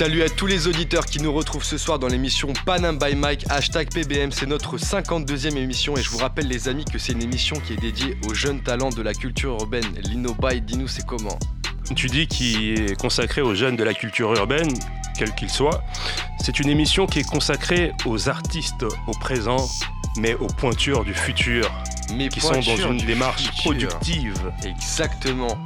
Salut à tous les auditeurs qui nous retrouvent ce soir dans l'émission Panam by Mike, hashtag PBM, c'est notre 52e émission et je vous rappelle les amis que c'est une émission qui est dédiée aux jeunes talents de la culture urbaine. Lino Bay, dis-nous c'est comment? Tu dis qu'il est consacré aux jeunes de la culture urbaine, quel qu'il soit. C'est une émission qui est consacrée aux artistes au présent, mais aux pointures du futur, Mais qui sont dans une démarche productive. Exactement.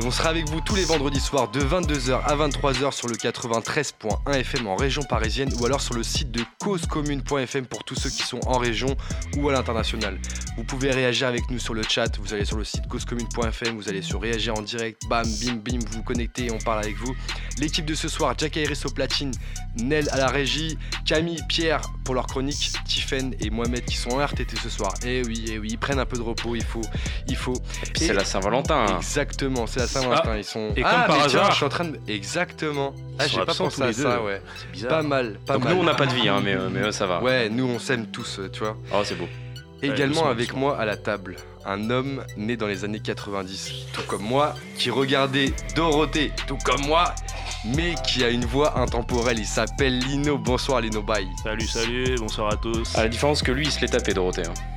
Et on sera avec vous tous les vendredis soirs de 22h à 23h sur le 93.1 FM en région parisienne ou alors sur le site de causecommune.fm pour tous ceux qui sont en région ou à l'international. Vous pouvez réagir avec nous sur le chat, vous allez sur le site causecommune.fm, vous allez sur réagir en direct, bam, bim, bim, vous vous connectez et on parle avec vous. L'équipe de ce soir, Jack Iris au platine, Nel à la régie, Camille, Pierre pour leur chronique, Tiffen et Mohamed qui sont en RTT ce soir. Eh oui, eh oui, ils prennent un peu de repos, il faut, il faut. Puis c'est la Saint-Valentin. hein. Exactement, c'est la Saint-Valentin. ils sont. et ah, comme par mais tiens, hasard- je suis en train de. Exactement. Ah, j'ai pas pensé à ça, ouais. C'est bizarre. Pas mal, pas Donc mal. nous, on n'a pas de vie, hein, mais, euh, mais ça va. Ouais, nous on s'aime tous, euh, tu vois. Oh, c'est beau. Également avec moi à la table, un homme né dans les années 90, tout comme moi, qui regardait Dorothée, tout comme moi, mais qui a une voix intemporelle. Il s'appelle Lino. Bonsoir Lino Bye. Salut, salut, bonsoir à tous. À la différence que lui, il se l'est tapé, Dorothée. hein.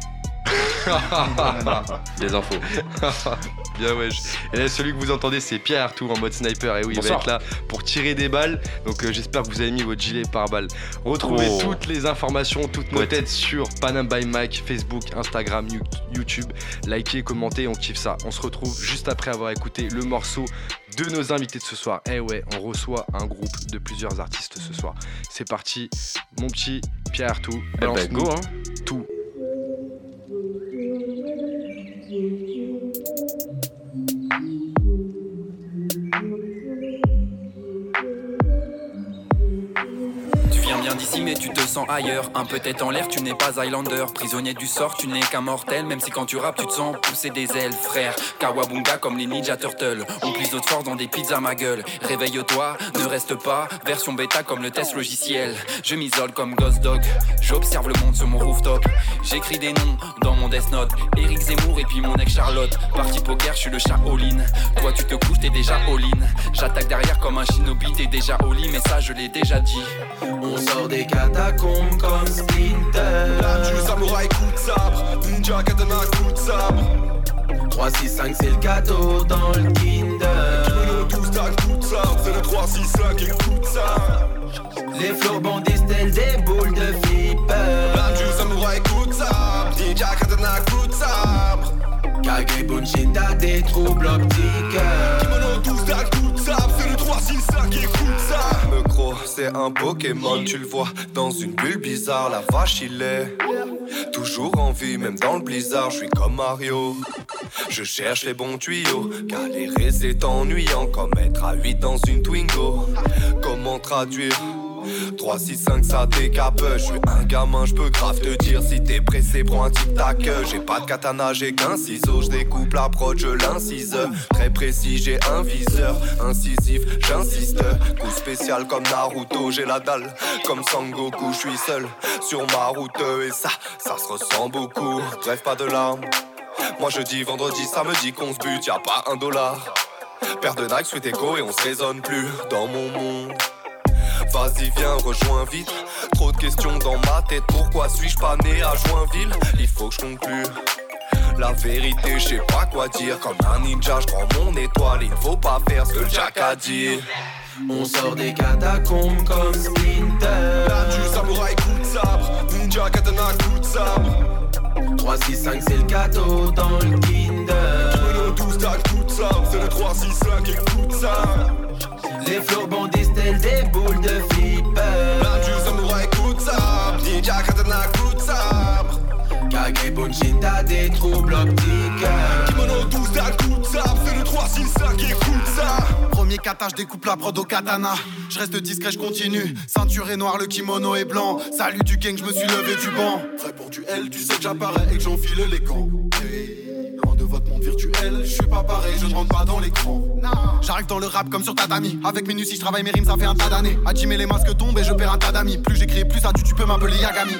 Des infos. Bien wesh. Et là, celui que vous entendez, c'est Pierre Artout en mode sniper. Et oui, il va être là pour tirer des balles. Donc euh, j'espère que vous avez mis votre gilet par balle. Retrouvez Oh. toutes les informations, toutes nos têtes sur Panam by Mike, Facebook, Instagram, You- YouTube. Likez, commentez, on kiffe ça. On se retrouve juste après avoir écouté le morceau de nos invités de ce soir. Eh ouais, on reçoit un groupe de plusieurs artistes ce soir. C'est parti, mon petit Pierre Artout. Eh ben, go, hein. tout. Ailleurs. Un peu tête en l'air, tu n'es pas Highlander. Prisonnier du sort, tu n'es qu'un mortel. Même si quand tu rappes, tu te sens pousser des ailes Frère, Kawabunga comme les Ninja Turtles. On glisse d'autres force dans des pizzas ma gueule. Réveille-toi, ne reste pas. Version bêta comme le test logiciel. Je m'isole comme Ghost Dog. J'observe le monde sur mon rooftop. J'écris des noms dans mon Death Note. Eric Zemmour et puis mon ex Charlotte Parti poker, je suis le chat all-in. Toi tu te couches, t'es déjà all-in. J'attaque derrière comme un shinobi, t'es déjà all-in Mais ça je l'ai déjà dit. On sort des catacombes comme Splinter Du samouraï coup de sabre, ninja katana coup de sabre. 3, 6, 5 c'est le cadeau dans le Kinder. Kimono 12 tac coup de sabre, c'est le 3, 6, 5 et coup de sabre. Les flots bondissent tels des boules de flipper. Du samouraï coup de sabre, ninja katana coup de sabre. Kage Bunshin t'as des troubles optiques. Kimono 12 tac c'est le 3, 6, 5 et coup de sabre Me c'est un Pokémon, tu le vois dans une bulle bizarre, la vache il est Toujours en vie, même dans le blizzard, je suis comme Mario. Je cherche les bons tuyaux, galérer c'est ennuyant comme être à 8 dans une Twingo. Comment traduire 3, 6, 5, ça décape. Je suis un gamin, je peux grave te dire si t'es pressé, prends un tic tac. J'ai pas de katana, j'ai qu'un ciseau. Je découpe la prod, je l'incise. Très précis, j'ai un viseur incisif, j'insiste. Coup spécial comme Naruto, j'ai la dalle comme Sangoku. Je suis seul sur ma route et ça, ça se ressent beaucoup. Bref, pas de larmes. Moi je dis vendredi, samedi qu'on se bute, y a pas un dollar. Paire de Nike, Sweet Echo et on se raisonne plus dans mon monde. Vas-y viens, rejoins vite. Trop de questions dans ma tête Pourquoi suis-je pas né à Joinville? Il faut que je conclue. La vérité, je pas quoi dire. Comme un ninja, je prends mon étoile. Il faut pas faire ce que Jack a dit. On sort des catacombes comme Splinter. Du samouraï coup de sabre Ninja katana coup de sabre 3, 6, 5 c'est le cadeau dans le Kinder. 12 tac coup de sabre C'est le 3, 6, 5 et coup de sabre Les flots bondissent tels des boules de flipper Du samouraï coup de sabre Ninja katana coup de sabre Kage des troubles optiques Kimono 12 tac coup de sabre C'est le 3, 6, 5 et coup de sabre Premier kata, je découpe la prod au katana. Je reste discret, je continue. Ceinture est noire, le kimono est blanc. Salut du gang, je me suis levé du banc. Prêt pour du L, tu sais que j'apparais et que j'enfile les gants. Hey, votre monde virtuel, je suis pas pareil, je ne rentre pas dans l'écran. J'arrive dans le rap comme sur tatami. Avec minutie, je travaille mes rimes, ça fait un tas d'années. À Jimmy, les masques tombent et je perds un tas d'amis. Plus j'écris, plus ça tue, tu peux m'appeler Yagami.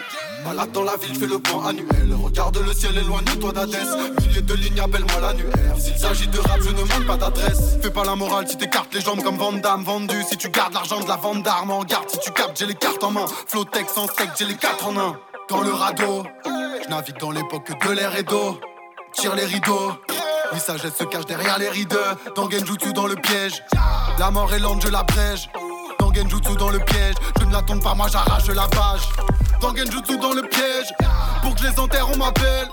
Balade dans la ville, fais le point annuel. Regarde le ciel, éloigne-toi d'Adès. Milliers de lignes, appelle-moi l'annuaire. S'il s'agit de rap, je ne manque pas d'adresse. Fais pas la morale si t'écartes les jambes comme Van Damme vendu. Si tu gardes l'argent de la vente d'armes en garde, si tu captes, j'ai les cartes en main. Flotex sans steak, j'ai les quatre en un. Dans le radeau, je navigue dans l'époque de l'air et d'eau. Tire les rideaux. Oui, sagesse se cache derrière les rideaux. Dans Genjutsu dans le piège. La mort est lente, je la brège. Dans Genjutsu dans le piège. Je ne la tombe pas, moi j'arrache la page. Dans Genjutsu dans le piège. Pour que je les enterre, on m'appelle.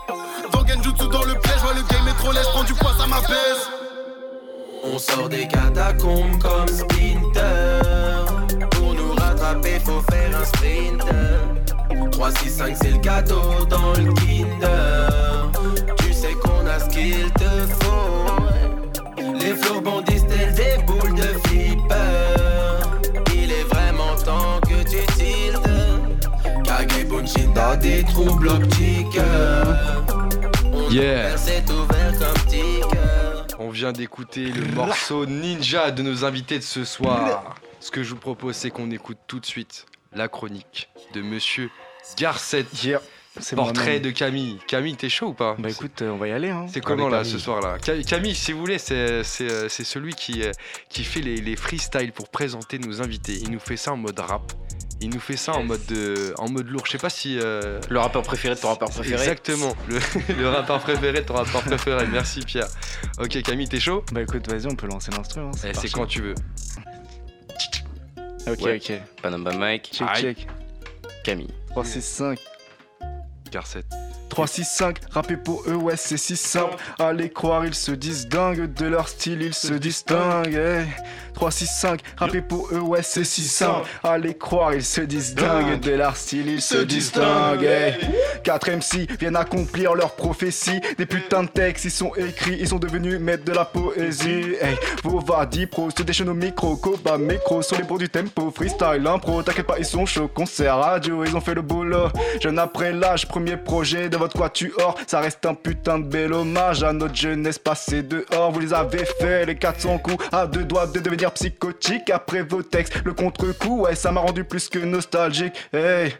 Dans Genjutsu dans le piège. Ouais, le game est trop laid, prends du poids, ça m'apaise. On sort des catacombes comme Splinter. Pour nous rattraper, faut faire un sprint. 3, 6, 5, c'est le cadeau dans le Kinder. Ce qu'il te faut. Les flots bondissent tels des boules de flipper. Il est vraiment temps que tu tiltes. Kage Bunshin dans des troubles optiques. On Yeah. c'est ouvert comme. On vient d'écouter le morceau Ninja de nos invités de ce soir. Ce que je vous propose, c'est qu'on écoute tout de suite la chronique de Monsieur Garcet. C'est Portrait de Camille. Camille, t'es chaud ou pas Bah écoute, euh, on va y aller. Hein. C'est comment là ce Camille. soir là Ca- Camille, si vous voulez, c'est c'est, euh, c'est celui qui, euh, qui fait les, les freestyles pour présenter nos invités. Il nous fait ça en mode rap. Il nous fait ça en mode de, en mode lourd. Je sais pas si. euh, Le rappeur préféré de ton rappeur préféré Exactement. Le, le rappeur préféré de ton rappeur préféré. Merci Pierre. Ok Camille, t'es chaud? Bah écoute, vas-y, on peut lancer l'instru. Hein, Eh, C'est quand tu veux. Ok, Ouais. ok. Panamba Mike, Check, check. Camille. 3, 6, 5. Garcet. 3, 6, 5, rapper pour eux, ouais, c'est si simple. Allez croire, ils se disent dingues, de leur style, ils se distinguent. hey. 3, 6, 5, rapper pour eux, ouais, c'est si simple. Allez croire, ils se disent dingues, de leur style, ils se distinguent. hey. 4 MC viennent accomplir leur prophétie. Des putains de textes, ils sont écrits, ils sont devenus maîtres de la poésie. Hey, Vova, Dipro, se déchaînent au micro, Koba, micro, sur les pros du tempo, freestyle, impro, t'inquiète pas, ils sont chauds, concert, radio, ils ont fait le boulot. Jeune après l'âge, premier projet de votre quatuor, ça reste un putain de bel hommage à notre jeunesse passée dehors. Vous les avez fait, les 400 coups, à deux doigts de devenir psychotique après vos textes. Le contre-coup, ouais, ça m'a rendu plus que nostalgique. Hey,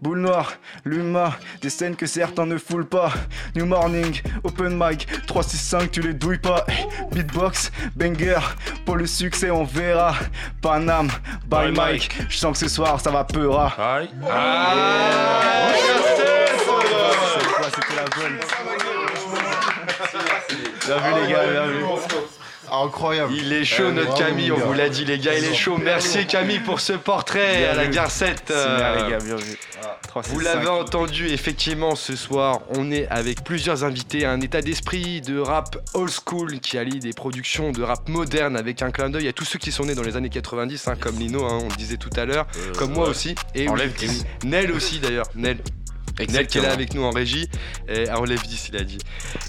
boule noire, l'humain, des scènes que certains ne foulent pas. New morning, open mic, 3, 6, 5, tu les douilles pas. Hey, beatbox, banger, pour le succès, on verra. Panam, bye Bye, Mike, je sens que ce soir ça va peura. Aïe. C'était la bonne. Bien vu les gars, bien vu. Incroyable. Il est chaud Eh, notre Camille, on vous l'a dit les gars, il est chaud. Merci Camille pour ce portrait Bien à la. Garcette. Euh, bien les gars, bien vu. 3, 6, Vous l'avez entendu, effectivement, ce soir, on est avec plusieurs invités, un état d'esprit de rap old school qui allie des productions de rap moderne avec un clin d'œil à tous ceux qui sont nés dans les années 90, hein, comme Lino, hein, on le disait tout à l'heure, comme moi aussi, et oui, Enlève et 10. oui, Nel aussi d'ailleurs, Nel. Nel qui est là avec nous en régie, et enlève 10 il a dit.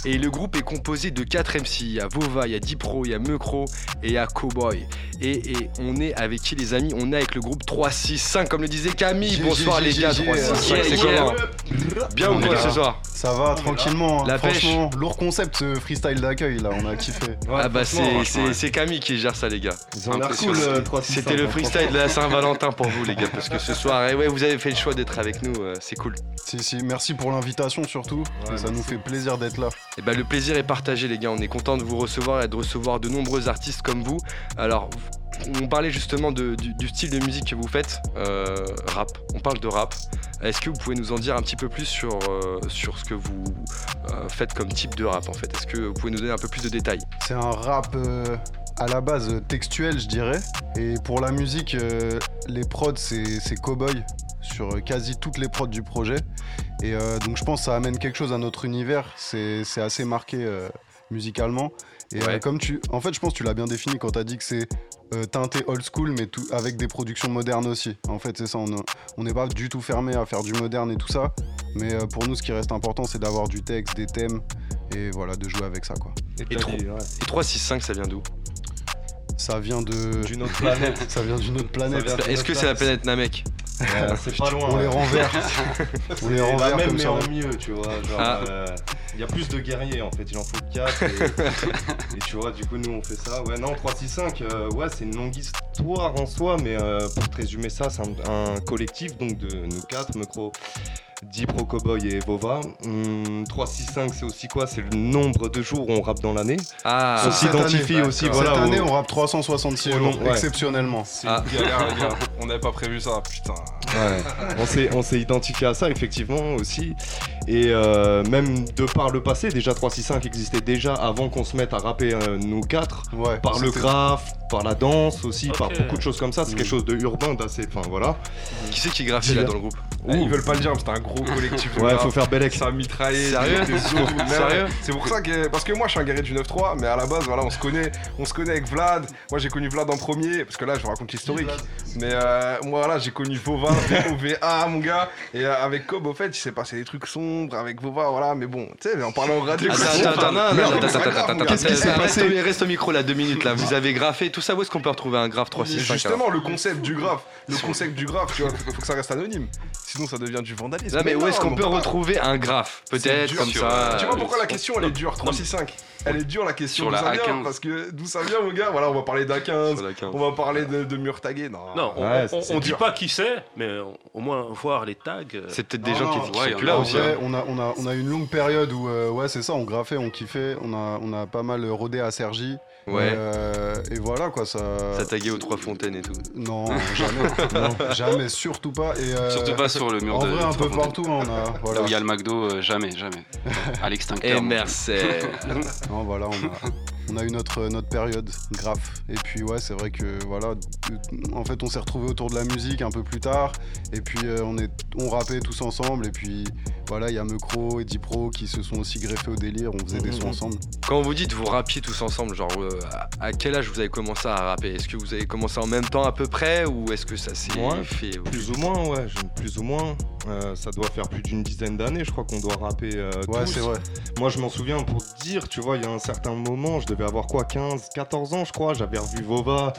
Et le groupe est composé de 4 MC, il y a Vova, il y a Dipro, il y a Mecro et il y a Cowboy. Et, et on est avec qui les amis? On est avec le groupe 365 comme le disait Camille. G, Bonsoir G, les G, gars, G, 365 yeah, c'est yeah. comment? Bien ou On quoi ce soir? Ça va, tranquillement. hein. La pêche. Franchement, lourd concept ce freestyle d'accueil là, on a kiffé. Ah bah c'est Camille qui gère ça les gars. Cool, euh, 365, C'était le freestyle de la Saint-Valentin pour vous les gars parce que ce soir eh ouais, vous avez fait le choix d'être avec nous, euh, c'est cool. Si, merci pour l'invitation surtout. ça nous fait plaisir d'être là. Et bah le plaisir est partagé les gars, on est content de vous recevoir et de recevoir de nombreux artistes comme vous. Alors on parlait justement de- du, du style de musique que vous faites, euh, rap, on parle de rap. Est-ce que vous pouvez nous en dire un petit peu plus sur, euh, sur ce que vous euh, faites comme type de rap en fait? Est-ce que vous pouvez nous donner un peu plus de détails? C'est un rap euh, à la base textuel, je dirais. Et pour la musique, euh, les prods, c'est c'est Cowboy sur euh, quasi toutes les prods du projet. Et euh, donc je pense que ça amène quelque chose à notre univers. C'est c'est assez marqué euh, musicalement. Et euh, Ouais. comme tu. En fait, je pense que tu l'as bien défini quand tu as dit que c'est euh, teinté old school, mais tout, avec des productions modernes aussi. En fait, c'est ça. On on n'est pas du tout fermé à faire du moderne et tout ça. Mais euh, pour nous, ce qui reste important, c'est d'avoir du texte, des thèmes. Et voilà, de jouer avec ça, quoi. Et, tro- et 365 ça vient d'où? Ça vient de. D'une autre planète. Ça vient d'une autre planète. Est-ce que c'est la planète Namek? C'est pas loin. On les renverse. On les renverse même comme mais ça. en mieux, tu vois. Genre, Ah. euh, il y a plus de guerriers en fait, il en faut 4. Et, et tu vois, du coup, nous on fait ça. Ouais, non, 365, euh, ouais, c'est une longue histoire en soi, mais euh, pour te résumer ça, c'est un, un collectif donc de nous quatre, Mecro, Dipro Cowboy et Vova. Hum, 365 c'est aussi quoi? C'est le nombre de jours où on rappe dans l'année. Ah, on Cette s'identifie année, aussi, Cette voilà. année, au- on rappe 366 au jours, ouais. exceptionnellement. C'est Ah. une galère, les gars. On n'avait pas prévu ça, putain. Ouais. on s'est identifié à ça effectivement aussi et euh, même de par le passé déjà 365 existait déjà avant qu'on se mette à rapper euh, nous quatre Ouais, par le graphe par la danse aussi par beaucoup de choses comme ça c'est quelque chose de urbain d'assez enfin voilà Qui c'est qui graphait là dans le groupe? Eh, Ils veulent pas le dire, mais c'était un gros collectif. de ouais faut faire bel ex Ça. Sérieux mais ouais, Sérieux C'est pour ça que. Parce que moi, je suis un guerrier du 9-3, mais à la base, voilà, on se connaît. On se connaît avec Vlad. Moi, j'ai connu Vlad en premier, parce que là, je vous raconte l'historique. Mais euh, moi, voilà, j'ai connu Vova, VOVA, mon gars. Et euh, avec Cobb, au fait, il s'est passé des trucs sombres. Avec Vova, voilà, mais bon, tu sais, en parlant au radio. Qu'est-ce qui s'est reste passé au- Reste au micro là, deux minutes là. Vous avez graffé tout ça. Où est-ce qu'on peut retrouver un graphe 365 Justement, le concept du graphe, le concept du graphe, tu vois, faut que ça reste anonyme. Sinon, ça devient du vandalisme. Non mais où est-ce qu'on peut retrouver un graphe Peut-être comme ça. Tu vois pourquoi la question elle est dure 365 Elle est dure la question. Sur D'où la ça vient A15. Parce que d'où ça vient mon gars? Voilà, on va parler d'A15, sur la quinze. on va parler de, de mur tagué. Non. Non, on, Ouais, on- c'est on dit pas qui c'est, mais au moins voir les tags. euh, C'est peut-être des Non, gens non, qui, qui ouais, sont plus a là aussi. vrai, hein. on a, on, a, on a une longue période où, euh, ouais, c'est ça, on graffait, on kiffait, on a, on a pas mal rodé à Sergi. Ouais. Et, euh, et voilà quoi, ça. Ça taguait aux trois fontaines et tout. Non, jamais. non, jamais, surtout pas. Et, euh, Surtout pas sur le mur En de. vrai, un peu partout, on a. Là où il y a le McDo, euh, jamais, jamais. À l'extincteur. Et merci. Non, voilà, on a, on a eu notre, notre période graphe. Et puis, ouais, c'est vrai que, voilà, en fait, on s'est retrouvés autour de la musique un peu plus tard. Et puis, euh, on, est, on rappait tous ensemble. Et puis, voilà, il y a Mecro et Dipro qui se sont aussi greffés au délire. On faisait des sons ensemble. Quand vous dites vous rappiez tous ensemble, genre euh, à quel âge vous avez commencé à rapper? Est-ce que vous avez commencé en même temps à peu près ou est-ce que ça s'est Ouais, fait plus ou moins ouais plus ou moins Euh, ça doit faire plus d'une dizaine d'années je crois qu'on doit rapper euh, Ouais, tous. c'est vrai. Moi, je m'en souviens pour te dire, tu vois, il y a un certain moment, je devais avoir quoi, 15, 14 ans, je crois. J'avais revu Vova,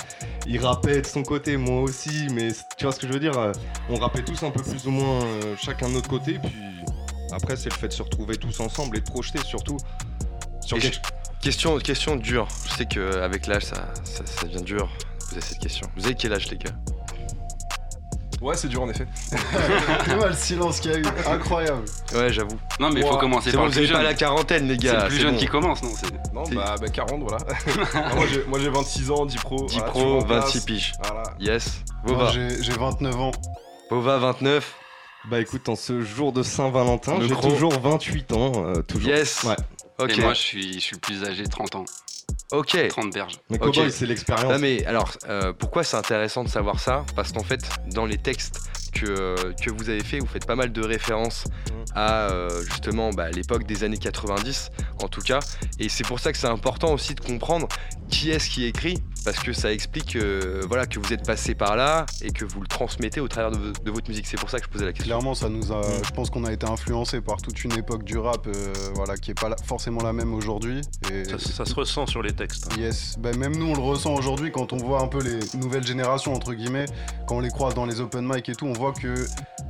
il rappait de son côté, moi aussi, mais tu vois ce que je veux dire euh, On rappait tous un peu plus ou moins euh, chacun de notre côté, puis après, c'est le fait de se retrouver tous ensemble et de projeter surtout. Sur Et quelque- Question, question dure. Je sais qu'avec l'âge, ça, ça, ça devient dur de poser cette question. Vous avez quel âge, les gars? Ouais, c'est dur en effet. Le silence qu'il y a eu, incroyable. Ouais, j'avoue. Non, mais il faut commencer C'est par bon, le plus jeune. la quarantaine, les C'est gars. le plus c'est jeune bon. qui commence, non c'est- Non, C'est- bah, bah 40, voilà. Ah, moi, j'ai- moi, j'ai 26 ans, 10 pro. 10 voilà, pro, toujours en 26 place. piges. Voilà. Yes. J'ai j'ai 29 ans. Vova, 29. Bah écoute, en ce jour de Saint-Valentin, Le j'ai gros. toujours 28 ans, euh, toujours. Yes. Ouais. Ok. Et moi, je suis, je suis le plus âgé, 30 ans. ok. 30 berges. Mais Ok. Cowboy, c'est l'expérience. Non mais alors, euh, pourquoi c'est intéressant de savoir ça? Parce qu'en fait, dans les textes que, que vous avez fait, vous faites pas mal de références à euh, justement bah, l'époque des années 90, en tout cas. Et c'est pour ça que c'est important aussi de comprendre qui est-ce qui écrit, parce que ça explique euh, voilà, que vous êtes passé par là et que vous le transmettez au travers de, vo- de votre musique. C'est pour ça que je posais la question. Clairement, ça nous a. Mm. Je pense qu'on a été influencé par toute une époque du rap, euh, voilà, qui est pas la- forcément la même aujourd'hui. Et Ça, ça se ressent sur les textes. hein. Yes, ben même nous on le ressent aujourd'hui quand on voit un peu les nouvelles générations entre guillemets, quand on les croise dans les open mic et tout, on voit que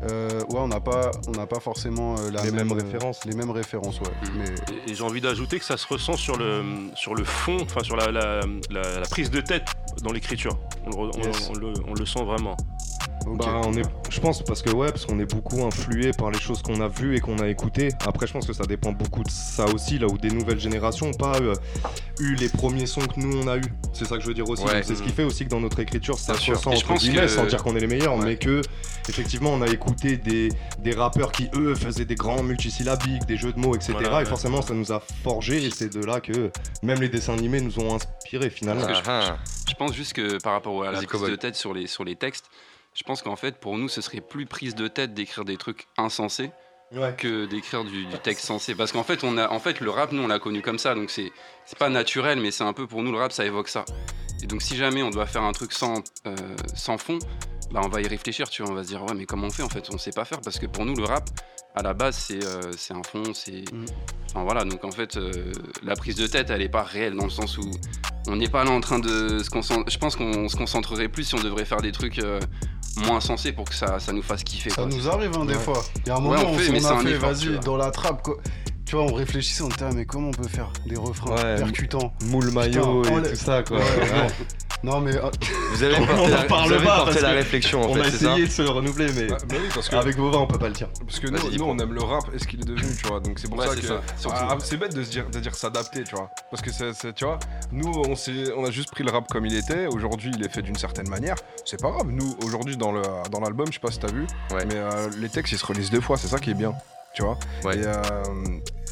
euh, ouais on n'a pas on n'a pas forcément euh, la Les même, mêmes euh, références. les mêmes références ouais. Mhm. Mais Et, et j'ai envie d'ajouter que ça se ressent sur le, sur le fond, enfin sur la, la- la- la prise de tête dans l'écriture. On, on le sent vraiment. Bah, on est, je pense parce que ouais, parce qu'on est beaucoup influé par les choses qu'on a vues et qu'on a écoutées. Après, je pense que ça dépend beaucoup de ça aussi, là où des nouvelles générations n'ont pas euh, eu les premiers sons que nous on a eu. C'est ça que je veux dire aussi. Ouais. C'est ce qui fait aussi que dans notre écriture, ça se ressent je entre guillemets, que- sans dire qu'on est les meilleurs, Ouais. mais que effectivement on a écouté des, des rappeurs qui eux faisaient des grands multisyllabiques, des jeux de mots, etc. Voilà, et ouais. forcément, ça nous a forgé et c'est de là que même les dessins animés nous ont inspirés finalement. Parce que Ah, Je pense juste que par rapport à la prise de tête sur les, sur les textes, je pense qu'en fait, pour nous, ce serait plus prise de tête d'écrire des trucs insensés Ouais. que d'écrire du, du texte sensé. Parce qu'en fait, on a, en fait, le rap, nous, on l'a connu comme ça. Donc, c'est c'est pas naturel, mais c'est un peu pour nous, le rap, ça évoque ça. Et donc, si jamais on doit faire un truc sans, euh, sans fond, bah, on va y réfléchir, tu vois. On va se dire, ouais, mais comment on fait En fait, on sait pas faire. Parce que pour nous, le rap, à la base, c'est euh, c'est un fond, c'est. Mm. Enfin, voilà. Donc, en fait, euh, la prise de tête, elle est pas réelle dans le sens où on n'est pas là en train de se concentrer. Je pense qu'on se concentrerait plus si on devrait faire des trucs moins sensés pour que ça, ça nous fasse kiffer. ça quoi. nous arrive hein, des Ouais. fois. Il y a un Ouais, moment on où fait, on mais c'est a un fait vas-y dans la trappe quoi. Tu vois on réfléchissait on était ah, mais comment on peut faire des refrains Ouais, percutants. Moule maillot et tout ça quoi. Non, mais. euh, Vous avez On porté la, parle vous avez pas, porté parce la que réflexion en on fait, a essayé de se renouveler, mais Bah, bah oui, parce que, avec Vova, on peut pas le dire. parce que nous, on aime le rap et ce qu'il est devenu, tu vois. Donc c'est pour Ouais, ça que. Ah, c'est bête de se dire, de dire s'adapter, tu vois. Parce que c'est, tu vois, nous, on on a juste pris le rap comme il était. Aujourd'hui, il est fait d'une certaine manière. C'est pas grave. Nous, aujourd'hui, dans le, dans l'album, je sais pas si t'as vu, Ouais. mais euh, les textes ils se relisent deux fois. C'est ça qui est bien. Tu vois Ouais. Et, euh,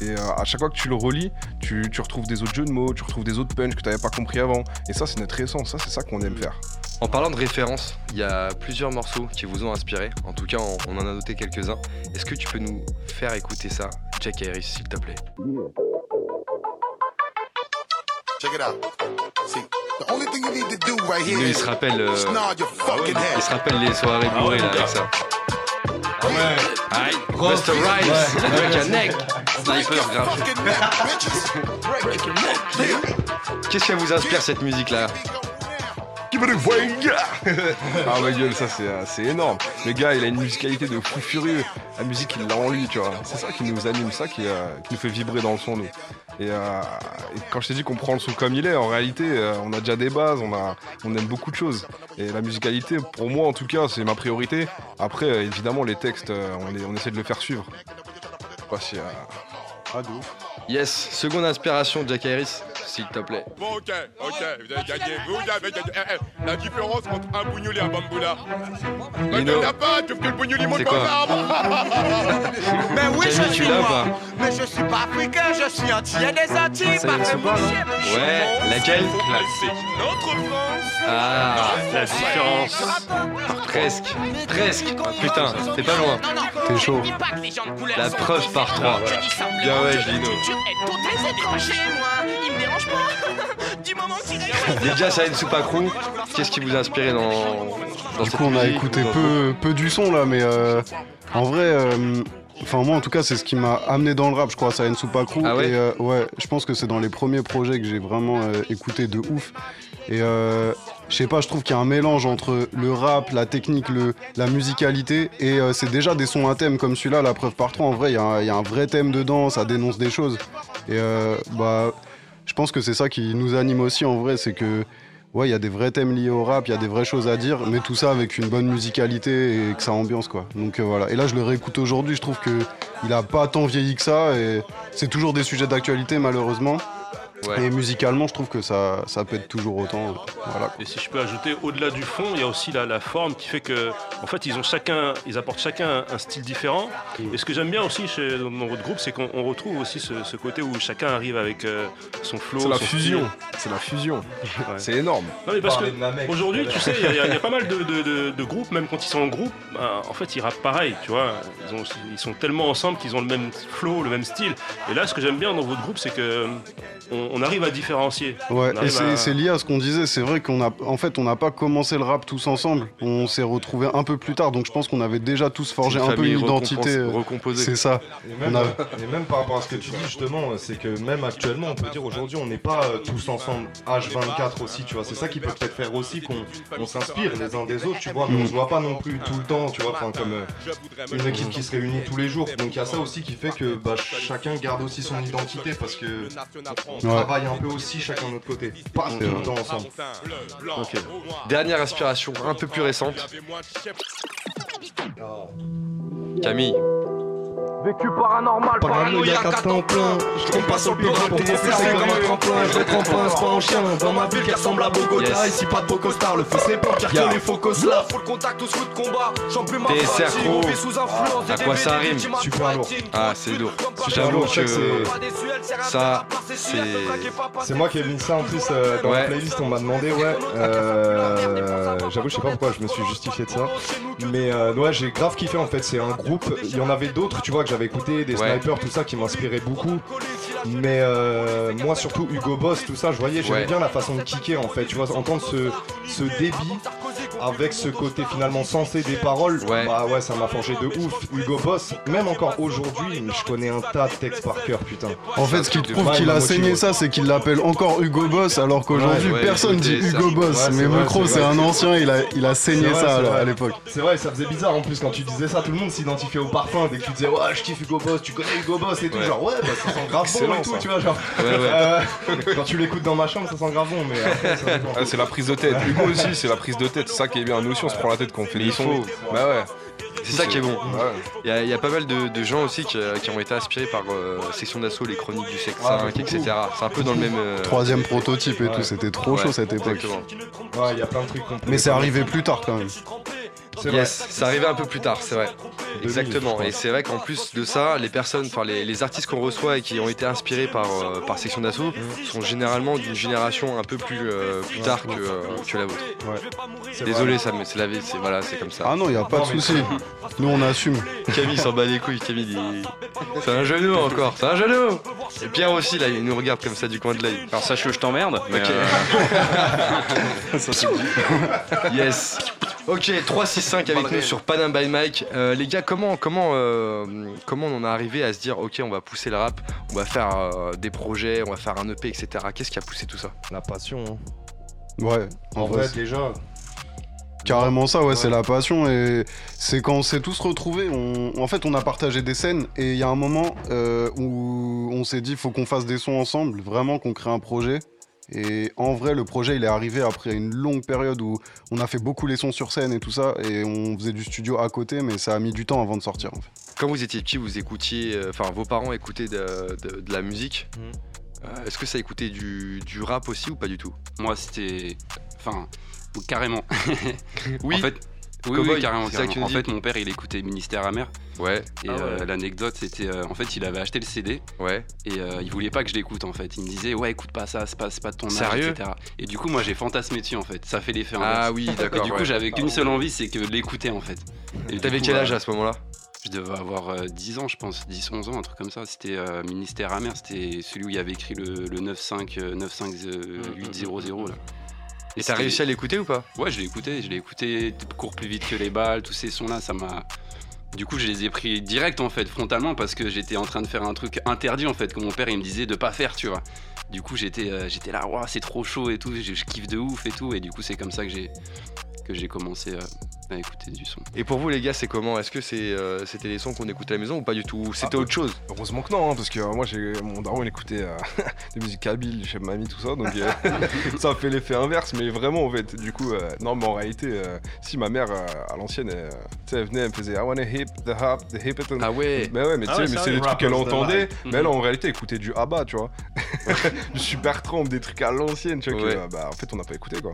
et euh, à chaque fois que tu le relis, tu, tu retrouves des autres jeux de mots, tu retrouves des autres punchs que tu n'avais pas compris avant. Et ça, c'est notre essence. Ça, c'est ça qu'on aime faire. En parlant de références, il y a plusieurs morceaux qui vous ont inspiré. En tout cas, on, on en a noté quelques-uns. Est-ce que tu peux nous faire écouter ça, Jack Harris, s'il te plaît Check it out. See, the only thing you need to do right Nous, here il is se rappelle, euh, nod your fucking head. il se rappelle les soirées bourrées là avec ça. Rhymes, avec un neck. Sniper, grave. Break. Qu'est-ce qui vous inspire cette musique là Give it away, gars Ah ma gueule, ça c'est euh, c'est énorme. Le gars, il a une musicalité de fou furieux. La musique, il l'a en lui, tu vois. C'est ça qui nous anime, ça qui, euh, qui nous fait vibrer dans le son, nous. Et, euh, et quand je t'ai dit qu'on prend le son comme il est, en réalité, euh, on a déjà des bases, on, a, on aime beaucoup de choses. Et la musicalité, pour moi en tout cas, c'est ma priorité. Après, euh, évidemment, les textes, euh, on, les- on essaie de le faire suivre. Je sais pas si, euh, Ah, de ouf. Yes, seconde inspiration, Jack Harris, s'il te plaît. Bon, ok, ok, vous avez gagné. Vous avez gagné. Eh, eh, la différence entre un bougnoul et un bamboula. Bah, Lino. t'en as pas, tu que le bougnoul il monte pas. Mais oui, je tu suis moi. pas Mais je suis pas africain, je suis antillais des Antilles. Ça y est, pas non. Ouais, laquelle C'est notre France. Ah, La différence. presque, presque. Ah, putain, t'es pas loin. T'es chaud. La preuve par trois. Bien ouais, Lino. Déjà, ça a une soupe à crew. Qu'est-ce qui vous a inspiré dans, dans Du coup, on a musique écouté peu, peu du son là, mais euh, en vrai, euh, enfin moi en tout cas, c'est ce qui m'a amené dans le rap, je crois, ça a une soupe à crew. Ah ouais et euh, ouais, je pense que c'est dans les premiers projets que j'ai vraiment euh, écouté de ouf. Et euh, je sais pas, je trouve qu'il y a un mélange entre le rap, la technique, le, la musicalité, et euh, c'est déjà des sons à thème comme celui-là, la preuve par trois. En vrai, il y, a un- il y a un vrai thème dedans, ça dénonce des choses. Et euh, bah, je pense que c'est ça qui nous anime aussi en vrai, c'est que ouais, il y a des vrais thèmes liés au rap, il y a des vraies choses à dire, mais tout ça avec une bonne musicalité et que ça ambiance quoi. Donc euh, voilà. Et là, je le réécoute aujourd'hui, je trouve que il a pas tant vieilli que ça et c'est toujours des sujets d'actualité malheureusement. Ouais. Et musicalement, je trouve que ça, ça peut être toujours autant. Voilà. Et si je peux ajouter, au-delà du fond, il y a aussi la, la forme qui fait que, en fait, ils ont chacun, ils apportent chacun un, un style différent. Et ce que j'aime bien aussi chez, dans, votre groupe, c'est qu'on on retrouve aussi ce, ce côté où chacun arrive avec euh, son flow. c'est la fusion. C'est la fusion. C'est énorme. Non, mais parce que aujourd'hui, tu sais, il y, a- y pas mal de, de- de- de groupes, même quand ils sont en groupe, bah, en fait, ils rappent pareil, tu vois. Ils, ont- ils sont tellement ensemble qu'ils ont le même flow, le même style. Et là, ce que j'aime bien dans votre groupe, c'est que on, on arrive à différencier. Ouais, On et c'est à- c'est lié à ce qu'on disait. C'est vrai qu'on a, en fait, on n'a pas commencé le rap tous ensemble. On s'est retrouvés un peu plus tard, donc je pense qu'on avait déjà tous forgé un peu une identité. euh, recomposée. C'est ça. Et On même, a- et même par rapport à ce que tu dis justement, c'est que même actuellement, on peut dire aujourd'hui, on n'est pas euh, tous ensemble H24 aussi, tu vois. C'est ça qui peut peut-être faire aussi qu'on on s'inspire les uns des autres, tu vois. Mais on se voit pas non plus tout le temps, tu vois, enfin comme euh, une équipe qui se réunit tous les jours. Donc il y a ça aussi qui fait que bah, chacun garde aussi son identité parce que on Ouais. Travaille un peu aussi chacun de notre côté, pas tout le temps ensemble. Ok. Dernière inspiration, un peu plus récente. Camille. Vécu paranormal, Paranoïaque à temps plein, je tombe pas sur le pour monter, c'est comme un tremplin, je vais tremper un pas en chien, dans ma ville qui ressemble à Bogota, Yes. ici pas de Bocostar, le feu c'est pas pire Yeah. que les faux là. Full contact sous de combat, j'en plus ma vit sous influence À quoi ça rime? Super lourd. Ah, c'est lourd. Super J'avoue que ça, c'est. C'est moi qui ai mis ça en plus euh, dans Ouais. la playlist, on m'a demandé, ouais. Euh, J'avoue, je sais pas pourquoi je me suis justifié de ça. Mais euh, ouais, j'ai grave kiffé en fait. C'est un groupe, il y en avait d'autres, tu vois, que j'avais écouté, des Ouais. snipers, tout ça, qui m'inspiraient beaucoup. Mais euh, moi, surtout Hugo Boss, tout ça, je voyais, j'aimais Ouais. bien la façon de kicker en fait. Tu vois, entendre ce, ce débit avec ce côté finalement sensé des paroles, bah ouais, ça m'a forgé de ouf. Hugo Boss, même encore aujourd'hui, je connais un tas de textes par cœur, putain. En fait, ce qui prouve qu'il a saigné ça, c'est qu'il l'appelle encore Hugo Boss, alors qu'aujourd'hui, Ouais, ouais, personne dit ça- Hugo Boss. Ouais, mais Mecro, c'est un ancien, il a, il a saigné vrai, ça à- l'époque. C'est vrai, ça faisait bizarre en plus quand tu disais ça, tout le monde s'identifiait au parfum dès que tu disais ouais je kiffe Hugo Boss, tu connais Hugo Boss et tout, Ouais. genre ouais bah ça sent grave bon et tout, tu vois genre. Euh, quand tu l'écoutes dans ma chambre ça sent grave bon mais. Ah, c'est la prise de tête. Hugo aussi, c'est la prise de tête. C'est ça qui est bien. Nous aussi, on se prend la tête quand on fait des sons. Bah ouais. C'est ça qui est bon. Ouais. Il y, a- il y a pas mal de, de gens aussi qui, euh, qui ont été inspirés par euh, Section d'Assaut, les chroniques du sexe Ouais, 5, beaucoup. etc. C'est un peu dans le même. euh, Troisième prototype et tout, c'était trop chaud cette époque. Exactement. Ouais, il y a plein de trucs qu'on Mais c'est arrivé plus tard quand même. Yes, c'est arrivé un peu plus tard, c'est vrai. 2000, Exactement. Et c'est vrai qu'en plus de ça, les personnes, enfin les, les artistes qu'on reçoit et qui ont été inspirés par, euh, par Section d'Assaut sont généralement d'une génération un peu plus, euh, plus tard que, euh, que la vôtre. Désolé, ça, mais c'est la vie, c'est voilà, c'est comme ça. Ah non, y a pas de souci. Nous on assume. Camille s'en bat les couilles, Camille il- C'est un genou encore, c'est un genou Et Pierre aussi là, il nous regarde comme ça du coin de l'œil. Alors sache que je t'emmerde, mais euh, Ça, dit. yes. Ok, 3-6-5 avec nous sur Panam by Mike. Euh, les gars, comment, comment, euh, comment on en est arrivé à se dire, ok, on va pousser le rap, on va faire euh, des projets, on va faire un EP, etc. Qu'est-ce qui a poussé tout ça? La passion. hein. Ouais, En vrai c'est- déjà. Carrément ça, ouais, c'est la passion et c'est quand on s'est tous retrouvés, on... en fait on a partagé des scènes et il y a un moment euh, où on s'est dit faut qu'on fasse des sons ensemble, vraiment qu'on crée un projet. Et en vrai le projet il est arrivé après une longue période où on a fait beaucoup les sons sur scène et tout ça et on faisait du studio à côté mais ça a mis du temps avant de sortir en fait. Quand vous étiez petit, vous écoutiez, euh, enfin vos parents écoutaient de, de- de la musique. Euh, Est-ce que ça écoutait du, du rap aussi ou pas du tout? Moi, c'était. Enfin, carrément. Oui. En fait, oui, carrément. c'est ça que tu carrément. En dis fait, mon père, il écoutait Ministère amer. Ouais. Et Ah ouais. euh, l'anecdote, c'était. euh, en fait, il avait acheté le CD. Ouais. Et euh, il voulait pas que je l'écoute, en fait. Il me disait, ouais, écoute pas ça, c'est pas, c'est pas de ton âge, Sérieux? etc. Et du coup, moi, j'ai fantasmé dessus, en fait. Ça fait l'effet Ah inverse. oui, d'accord, Et du coup, ouais. j'avais qu'une seule envie, c'est que de l'écouter, en fait. Et T'avais quel euh, âge à ce moment-là? Je devais avoir euh, 10 ans, je pense, 10-11 ans, un truc comme ça. C'était euh, Ministère amer, c'était celui où il y avait écrit le, le 95 euh, 95800 là. Et t'as réussi à l'écouter ou pas? Ouais, je l'ai écouté, je l'ai écouté, court plus vite que les balles, tous ces sons-là, ça m'a. Du coup, je les ai pris direct en fait, frontalement, parce que j'étais en train de faire un truc interdit en fait, que mon père il me disait de pas faire, tu vois. Du coup, j'étais euh, j'étais là, Ouah, c'est trop chaud et tout, je, je kiffe de ouf et tout, et du coup, c'est comme ça que j'ai que j'ai commencé euh, à écouter du son. Et pour vous les gars, c'est comment? Est-ce que c'est, euh, c'était les sons qu'on écoutait à la maison ou pas du tout? Ou C'était Ah, autre chose? Heureusement que non, hein, parce que euh, moi, j'ai mon daron, il écoutait euh, des musiques kabyles chez mamie, tout ça, donc euh, ça a fait l'effet inverse, mais vraiment, en fait, du coup, euh, non, mais en réalité, euh, si ma mère, euh, à l'ancienne, elle, euh, tu sais, elle venait, elle me faisait I wanna hip, the hop, the hip it. Ah ouais Mais ouais, mais tu Ah sais, ouais, mais c'est des trucs qu'elle entendait, mais elle, en réalité, elle écoutait du ABBA, tu vois. du Super Tramp, des trucs à l'ancienne, tu vois, Ouais. que, euh, bah, en fait, on n'a pas écouté, quoi.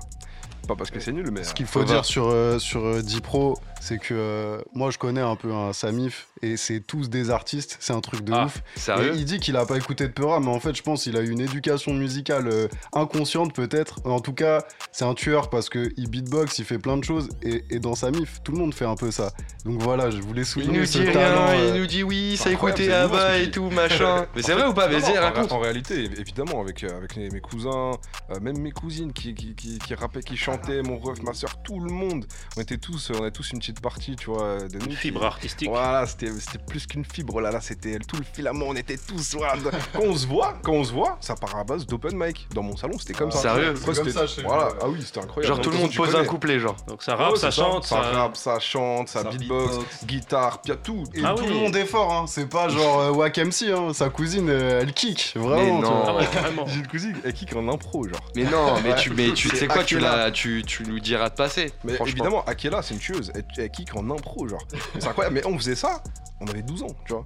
Pas parce que c'est nul, mais. Ce qu'il faut dire sur, euh, sur euh, Dipro, c'est que euh, moi je connais un peu un Samif et c'est tous des artistes, c'est un truc de Ah, ouf. sérieux Et il dit qu'il a pas écouté de Peura, mais en fait je pense qu'il a eu une éducation musicale euh, inconsciente peut-être. En tout cas, c'est un tueur parce que il beatbox, il fait plein de choses et, et dans Samif, tout le monde fait un peu ça. Donc voilà, je voulais souligner ce rien, talent. il euh, nous dit oui, C'est ça Abba ce et qu'il- tout, machin. Mais c'est vrai ou pas non, Vas-y, non, en raconte. ré- En réalité, év- évidemment, avec, euh, avec les- mes cousins, euh, même mes cousines qui, qui, qui, qui rappaient, qui chantaient, mon ref, ma soeur, tout le monde, on était tous, on avait tous une petite partie, tu vois, de nous. Une fibre artistique. Voilà, c'était c'était plus qu'une fibre, là, là, c'était tout le filament, on était tous, voilà. quand on se voit, quand on se voit, ça part à base d'open mic. Dans mon salon, c'était comme ça. Sérieux C'est comme c'était- ça chez Voilà, ah oui, c'était incroyable. Genre tout le monde pose un couplet, genre. Donc ça rappe, ça chante, ça ça. rappe, ça chante, ça, beatbox, guitare, pis y a tout. Et tout le monde est fort, hein. c'est pas genre euh, Wack MC, hein. sa cousine euh, elle kick, vraiment. Mais non. vois. J'ai une cousine, elle kick en impro, genre. Mais non, mais tu, mais tu C'est sais quoi, tu, l'as- tu, tu nous diras de passer. Mais évidemment, Akela, c'est une tueuse. Elle, elle kick en impro, genre. C'est incroyable. Mais on faisait ça, on avait 12 ans, tu vois.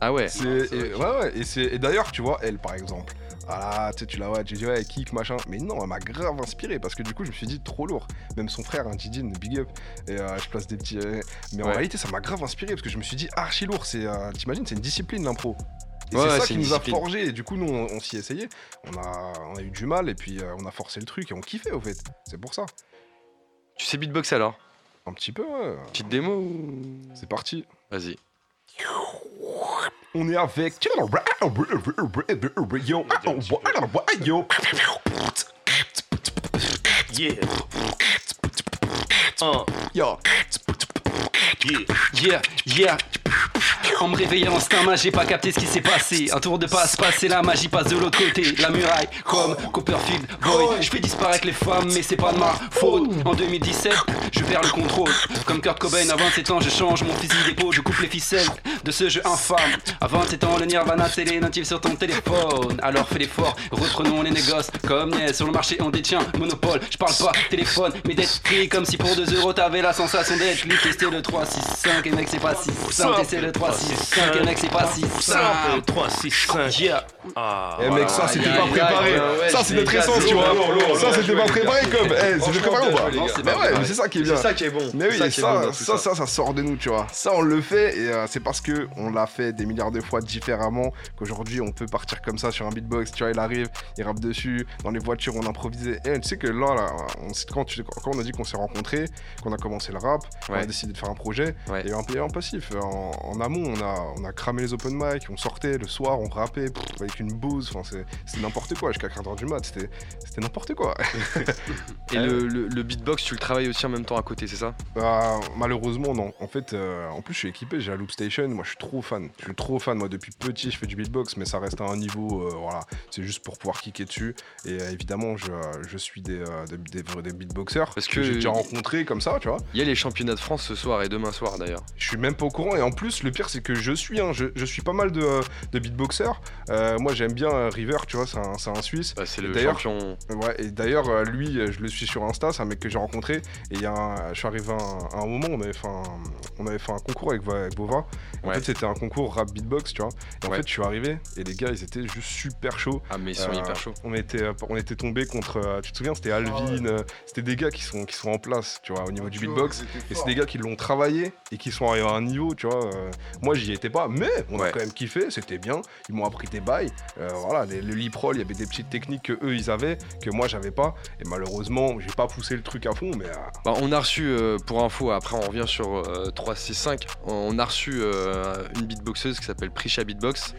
Ah ouais. C'est- et, ouais, ouais. Et, d'ailleurs, tu vois, elle, par exemple. Ah là, tu sais, tu la vois, j'ai dit, ouais, elle kick, machin. Mais non, elle m'a grave inspiré parce que du coup, je me suis dit, trop lourd. Même son frère, un Didin, big up. Et euh, je place des petits. euh, Mais en Ouais. réalité, ça m'a grave inspiré parce que je me suis dit, archi lourd. C'est, euh, t'imagines, c'est une discipline, l'impro. Et Ouais, ouais, c'est ça qui nous a forgé. Et du coup, nous, on, on s'y essayait. On a, on a eu du mal et puis euh, on a forcé le truc et on kiffait, au fait. C'est pour ça. Tu sais beatbox alors Un petit peu, ouais. Petite démo ou... C'est parti. Vas-y. On est avec. Yo, yo. Yeah. Yeah, yeah. En me réveillant, c'est un j'ai pas capté ce qui s'est passé. Un tour de passe-passe et la magie passe de l'autre côté. La muraille, comme Copperfield, boy. Je fais disparaître les femmes, mais c'est pas de ma faute. En 2017, je perds le contrôle. Comme Kurt Cobain, à 27 ans, je change mon fusil d'épaule, je coupe les ficelles de ce jeu infâme. À 27 ans, le Nirvana, c'est les natifs sur ton téléphone. Alors fais l'effort, reprenons les négoces. Comme sur le marché, on détient monopole. Je parle pas téléphone, mais d'être pris comme si pour 2 euros t'avais la sensation d'être libre. Tester le 3, 6, 5, et mec, c'est pas si simple. Tester le 3, 6, 5, et mec, c'est pas si simple. 3, 6, 5, yeah. Ah. Eh mec, ça c'était pas préparé. Ça c'est notre essence, tu vois. Ça c'était pas préparé comme. Eh, c'était préparé ou pas Mais ouais, mais c'est ça qui est bien. C'est ça qui est bon. Mais C'est oui, ça, ça, sort de nous, tu vois. Ça, on le fait et euh, c'est parce que on l'a fait des milliards de fois différemment qu'aujourd'hui on peut partir comme ça sur un beatbox. Tu vois, il arrive, il rappe dessus. Dans les voitures, on improvisait. Et tu sais que là, là on, s'est- quand, tu- quand on a dit qu'on s'est rencontrés, qu'on a commencé le rap, on a décidé de faire un projet, il y a un payé en passif. En, en on a, on a cramé les open mic, on sortait le soir, on rappait pff, avec une bouse. Enfin, c'est- c'était n'importe quoi jusqu'à 4h du mat. C'était n'importe quoi. Et le, le- le beatbox, tu le travailles aussi en même temps à côté, c'est ça? Bah, malheureusement, non. En fait, euh, en plus, je suis équipé, j'ai la Loop Station. Moi, je suis trop fan. Je suis trop fan. Moi, depuis petit, je fais du beatbox, mais ça reste à un niveau. euh, voilà, c'est juste pour pouvoir kicker dessus. Et euh, évidemment, je, je suis des, euh, des, des vrais- des beatboxers Parce que, que- j'ai déjà rencontrés comme ça, tu vois. Il y a les championnats de France ce soir et demain soir d'ailleurs. Je suis même pas au courant. Et en plus, le pire, c'est que je suis, hein, je, je suis pas mal de, de beatboxers. Euh, moi, j'aime bien euh, River, tu vois, c'est un, c'est un Suisse. Bah, c'est le d'ailleurs- champion. Ouais, et d'ailleurs, euh, lui, je le suis sur Insta, c'est un mec que j'ai rencontré. Et il y a un- je suis arrivé à un, à un moment, on avait fait un, on avait fait un concours avec, avec Bova. En Ouais. fait, c'était un concours rap beatbox, tu vois. Et en Ouais. fait, je suis arrivé et les gars, ils étaient juste super chauds. Ah, mais ils sont hyper chauds. On était, on était tombé contre, tu te souviens, c'était Alvin. euh, c'était des gars qui sont, qui sont en place, tu vois, au niveau du duo, beatbox. Et c'est des gars qui l'ont travaillé et qui sont arrivés à un niveau, tu vois. Moi, j'y étais pas, mais on a quand même kiffé, c'était bien. Ils m'ont appris des bails. Euh, voilà, les- le lip roll, il y avait des petites techniques que eux ils avaient, que moi j'avais pas. Et malheureusement, j'ai pas poussé le truc à fond, mais. euh, Bah, on a reçu, euh, pour info, après on revient sur euh, 365, on a reçu euh, une beatboxeuse qui s'appelle Prisha Beatbox.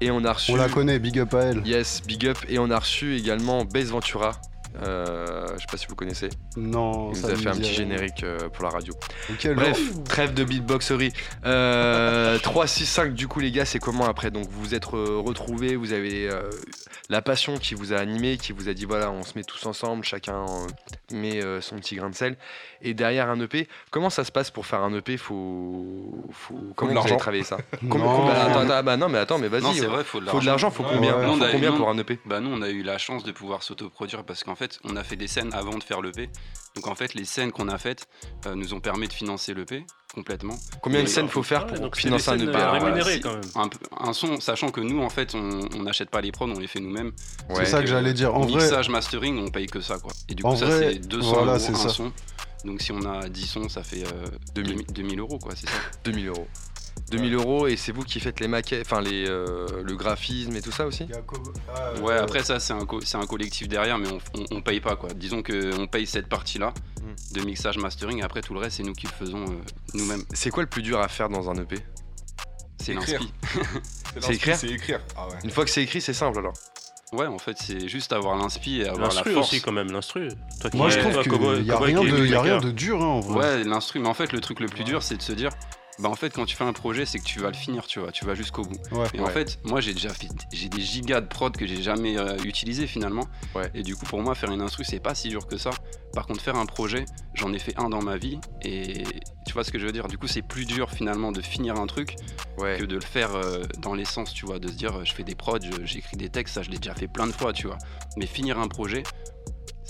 Et on a reçu. On la connaît, big up à elle. Yes, big up. Et on a reçu également Bass Ventura. Euh, je sais pas si vous connaissez. Non, Il ça nous a me fait un petit générique euh, pour la radio. Bref, trêve de beatboxerie. Euh, 3, 6, 5, du coup, les gars, c'est comment après? Donc, vous vous êtes retrouvés, vous avez euh, la passion qui vous a animé, qui vous a dit voilà, on se met tous ensemble, chacun euh, met euh, son petit grain de sel. Et derrière un EP, comment ça se passe pour faire un EP faut, faut... Comment vous avez l'argent. travaillé ça? Non. Comment- comment- attends, attends, bah non, mais attends, mais vas-y. Non, vrai, faut de Faut de l'argent, faut combien Nous, on Faut combien pour un EP Bah nous, on a eu la chance de pouvoir s'autoproduire parce qu'en fait, on a fait des scènes avant de faire l'EP. Donc en fait, les scènes qu'on a faites euh, nous ont permis de financer l'EP complètement. Combien de scènes faut faire pour financer un EP euh, rémunérées, si- quand même. Un, son, sachant que nous, en fait, on n'achète pas les prods, on les fait nous-mêmes. C'est ça que j'allais dire. En vrai- mixage, mastering, on paye que ça, quoi. Et du coup, En ça, vrai, c'est 200 voilà, euros un ça. son. Donc si on a 10 sons, ça fait euh, 2000. 2000 euros, quoi, c'est ça. 2000 euros. 2000 euros et c'est vous qui faites les maquettes, enfin les, euh, le graphisme et tout ça aussi? Ouais, après ça, c'est un, co- un collectif derrière, mais on, on, on paye pas quoi. Disons qu'on paye cette partie-là Hmm. de mixage, mastering, et après tout le reste, c'est nous qui le faisons euh, nous-mêmes. C'est quoi le plus dur à faire dans un EP C'est Écrire. l'inspi. C'est écrire? C'est écrire. Ah ouais. Une fois que c'est écrit, c'est simple alors. Ouais, en fait, c'est juste avoir l'inspi et avoir la L'instru force. aussi, quand même, l'instru. Moi, je trouve qu'il Cowboy- y a rien de dur, hein, en vrai. Ouais, l'instru, mais en fait, le truc le plus dur, c'est de se dire, bah en fait, quand tu fais un projet, c'est que tu vas le finir, tu vois, tu vas jusqu'au bout. Ouais. et en fait, moi, j'ai déjà fait, j'ai des gigas de prod que j'ai jamais euh, utilisé finalement. Et du coup, pour moi, faire une instru, c'est pas si dur que ça. Par contre, faire un projet, j'en ai fait un dans ma vie, et tu vois ce que je veux dire? Du coup, c'est plus dur finalement de finir un truc que de le faire euh, dans l'essence, tu vois, de se dire, euh, je fais des prods, j'écris des textes, ça, je l'ai déjà fait plein de fois, tu vois. Mais finir un projet.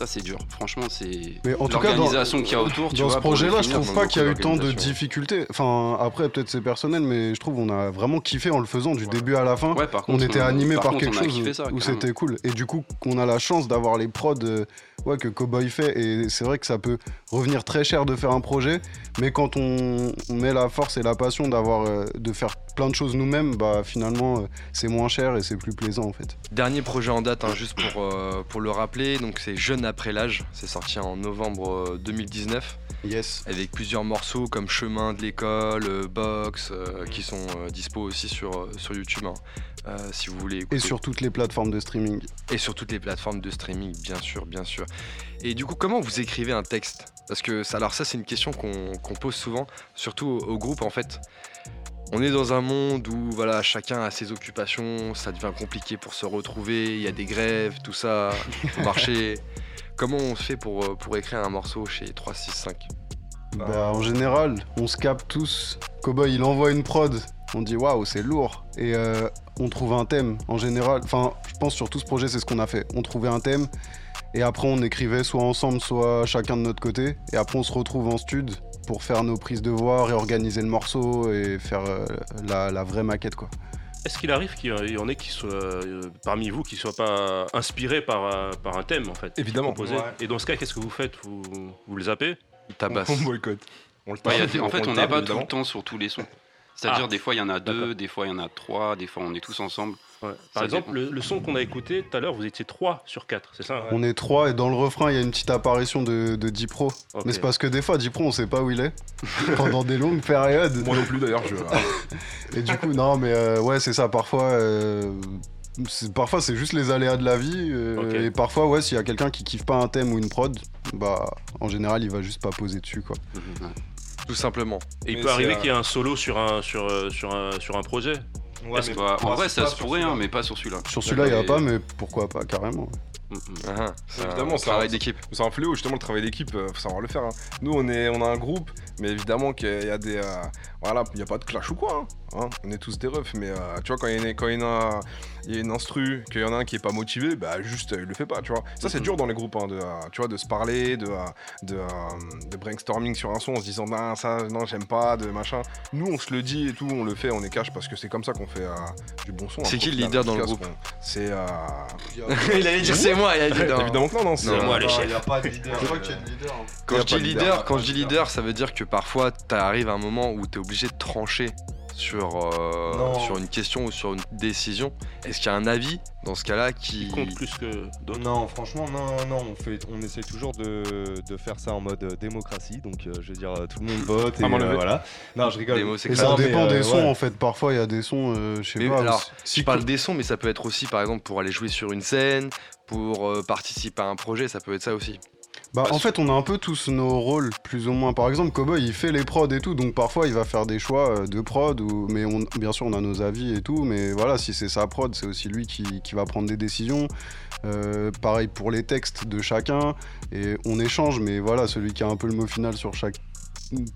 Ça c'est dur, franchement c'est Mais en tout cas, dans, l'organisation qu'il y a autour. tu dans vois, ce projet-là, je trouve pas qu'il y a eu tant de difficultés. Enfin, après, peut-être c'est personnel, mais je trouve on a vraiment kiffé en le faisant du début à la fin. Ouais, par on contre, était on- animé par par, contre, quelque on chose ça, où c'était cool. Et du coup, qu'on a la chance d'avoir les prods euh, ouais, que Cowboy fait. Et c'est vrai que ça peut revenir très cher de faire un projet, mais quand on, on met la force et la passion d'avoir euh, de faire plein de choses nous-mêmes, bah finalement, euh, c'est moins cher et c'est plus plaisant en fait. Dernier projet en date, hein, juste pour, euh, pour le rappeler, donc c'est Jeune après l'âge, c'est sorti en novembre euh, 2019. Yes. Avec plusieurs morceaux comme Chemin de l'école, euh, Box, euh, qui sont euh, dispo aussi sur, euh, sur YouTube, hein, euh, si vous voulez écouter. Et sur toutes les plateformes de streaming. Et sur toutes les plateformes de streaming, bien sûr, bien sûr. Et du coup, comment vous écrivez un texte? Parce que ça, alors ça c'est une question qu'on pose souvent, surtout au, au groupe en fait. On est dans un monde où voilà, chacun a ses occupations, ça devient compliqué pour se retrouver, il y a des grèves, tout ça, faut marcher. Comment on fait pour, euh, pour écrire un morceau chez 365 Bah, en général, on se capte tous. Cowboy, il envoie une prod. On dit waouh, c'est lourd. Et euh, on trouve un thème. En général, enfin, je pense sur tout ce projet, c'est ce qu'on a fait. On trouvait un thème. Et après, on écrivait soit ensemble, soit chacun de notre côté. Et après, on se retrouve en stud pour faire nos prises de voix, réorganiser le morceau et faire euh, la, la vraie maquette, quoi. Est-ce qu'il arrive qu'il y en ait qui soient euh, parmi vous qui soient pas inspirés par, un- par un thème en fait Évidemment. proposé Ouais. Et dans ce cas, qu'est-ce que vous faites? Vous, vous le zappez? Il tabasse. On boycotte. On le Ouais, tape, des- en fait, on n'est pas tout le temps sur tous les sons. C'est-à-dire, Ah. des fois, il y en a deux, des fois, il y en a trois, des fois, on est tous ensemble. Par Ça exemple, le, le son qu'on a écouté tout à l'heure, vous étiez 3 sur 4, c'est ça hein On est trois et dans le refrain, il y a une petite apparition de, de Dipro. Mais c'est parce que des fois, Dipro, on sait pas où il est pendant des longues périodes. Moi non plus d'ailleurs, je. Et du coup, non, mais euh, ouais, c'est ça. Parfois, euh, c'est- parfois c'est juste les aléas de la vie. euh. Et parfois, ouais, s'il y a quelqu'un qui kiffe pas un thème ou une prod, bah, en général, il va juste pas poser dessus, quoi. Tout simplement. Et il Mais peut arriver euh, qu'il y ait un solo sur un, sur, sur un, sur un projet Ouais, mais bah, en Ah, vrai, ça se sur pourrait, hein, mais pas sur celui-là. Sur celui-là, il y a pas, mais pourquoi pas, carrément. Mm, mm. Ah, c'est un Évidemment, c'est travail d'équipe. C'est un fléau, justement, le travail d'équipe, euh, faut savoir le faire. hein. Nous, on, est, on a un groupe, mais évidemment qu'il y a des. euh, voilà, il n'y a pas de clash ou quoi. hein, hein. On est tous des refs, mais euh, tu vois, quand il y, a quand il y en a, il y a une instru, qu'il y en a un qui est pas motivé, bah juste, euh, il le fait pas, tu vois. Ça, c'est Mhm. dur dans les groupes, hein, de, euh, tu vois, de se parler, de, euh, de, de brainstorming sur un son en se disant, non, ça, non, j'aime pas, de machin. Nous, on se le dit et tout, on le fait, on est cash parce que c'est comme ça qu'on fait euh, du bon son. C'est hein, qui le leader dans le groupe C'est. euh, Il allait dire c'est moi, il a dit non. Évidemment que non, non, c'est moi, le chef. il n'y a pas de leader. Je crois qu'il y a une leader. Quand je dis de leader, quand je dis leader, ça veut dire que parfois t'arrives à un moment où t'es obligé de trancher sur, euh, sur une question ou sur une décision. Est-ce qu'il y a un avis dans ce cas-là qui Qui compte plus que d'autres Non, franchement, non, non, on, fait, on essaie toujours de, de faire ça en mode euh, démocratie, donc euh, je veux dire, tout le monde vote et levée. euh, voilà. Non, je rigole. Démo, c'est Et clair. ça dépend euh, des sons, ouais. en fait. Parfois, il y a des sons, euh, je sais Mais pas. alors, si- je parle des sons, mais ça peut être aussi, par exemple, pour aller jouer sur une scène, pour euh, participer à un projet, ça peut être ça aussi. Bah, en fait, on a un peu tous nos rôles, plus ou moins. Par exemple, Cowboy, il fait les prods et tout, donc parfois il va faire des choix euh, de prod, ou... mais on... bien sûr, on a nos avis et tout, mais voilà, si c'est sa prod, c'est aussi lui qui, qui va prendre des décisions. Euh, pareil pour les textes de chacun, et on échange, mais voilà, celui qui a un peu le mot final sur chaque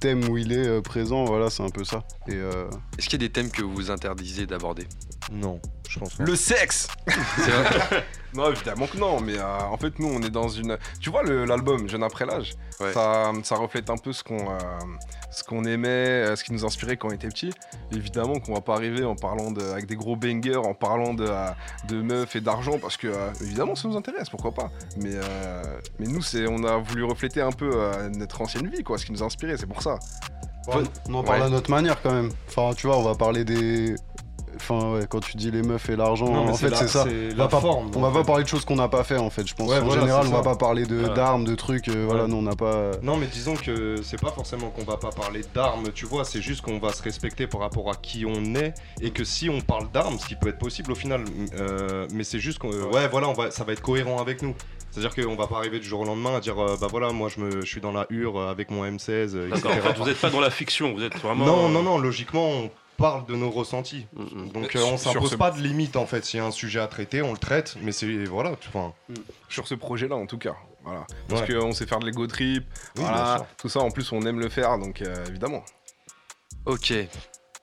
thème où il est euh, présent, voilà, c'est un peu ça. Et euh, Est-ce qu'il y a des thèmes que vous vous interdisez d'aborder? Non, je pense pas. Le sexe C'est vrai Non, évidemment que non, mais euh, en fait, nous, on est dans une. Tu vois, l'album Jeune après l'âge, Ouais. ça, ça reflète un peu ce qu'on euh, ce qu'on aimait, euh, ce qui nous inspirait quand on était petit. Évidemment qu'on va pas arriver en parlant de, avec des gros bangers, en parlant de, euh, de meufs et d'argent, parce que euh, évidemment, ça nous intéresse, pourquoi pas. Mais, euh, mais nous, c'est, on a voulu refléter un peu euh, notre ancienne vie, quoi, ce qui nous inspirait, c'est pour ça. on on en parle Ouais. à notre manière quand même. Enfin, tu vois, on va parler des. Enfin, ouais, quand tu dis les meufs et l'argent, Non, en fait, la- c'est ça. c'est On va la pas, forme, on va pas parler de choses qu'on n'a pas fait, en fait. Je pense Ouais, en voilà, général, on va pas parler d'armes, de trucs. euh, Voilà, nous, on n'a pas. Non, mais disons que c'est pas forcément qu'on va pas parler d'armes, tu vois, c'est juste qu'on va se respecter par rapport à qui on est et que si on parle d'armes, ce qui peut être possible au final, euh, mais c'est juste qu'on. Ouais, voilà, on va, ça va être cohérent avec nous. C'est-à-dire qu'on va pas arriver du jour au lendemain à dire euh, bah voilà, moi je, me, je suis dans la hure euh, avec mon M16, euh, D'accord, etc. en fait, vous n'êtes pas dans la fiction, vous êtes vraiment. Non, non, non, logiquement, on parle de nos ressentis. Mm, Donc Euh, euh, on s'impose ce- pas de limite en fait. S'il y a un sujet à traiter, on le traite, mais c'est. Voilà, tu vois. Sur ce projet-là, en tout cas. Voilà. Parce Ouais. qu'on sait faire de l'ego trip, Oui, voilà, tout ça, en plus, on aime le faire, donc euh, évidemment. Ok.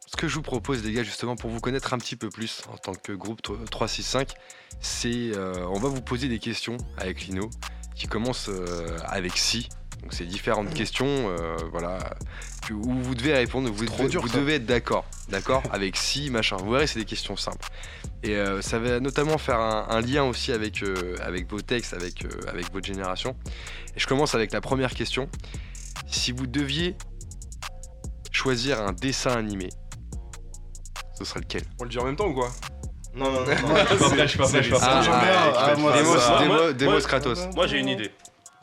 Ce que je vous propose, les gars, justement, pour vous connaître un petit peu plus en tant que groupe 365, c'est euh, on va vous poser des questions avec Lino qui commencent euh, avec si. Donc c'est différentes questions, euh, voilà, où vous devez répondre. Vous, trop devez, dur, vous devez être d'accord, d'accord, avec si machin. Vous verrez, c'est des questions simples. Et euh, ça va notamment faire un, un lien aussi avec euh, avec vos textes, avec euh, avec votre génération. Et je commence avec la première question. Si vous deviez choisir un dessin animé, ce serait lequel On le dit en même temps ou quoi Non, non, non, non, je suis pas prêt, je suis pas prêt. Ah, ah, ah, ah, Demos, Kratos. Moi j'ai une idée,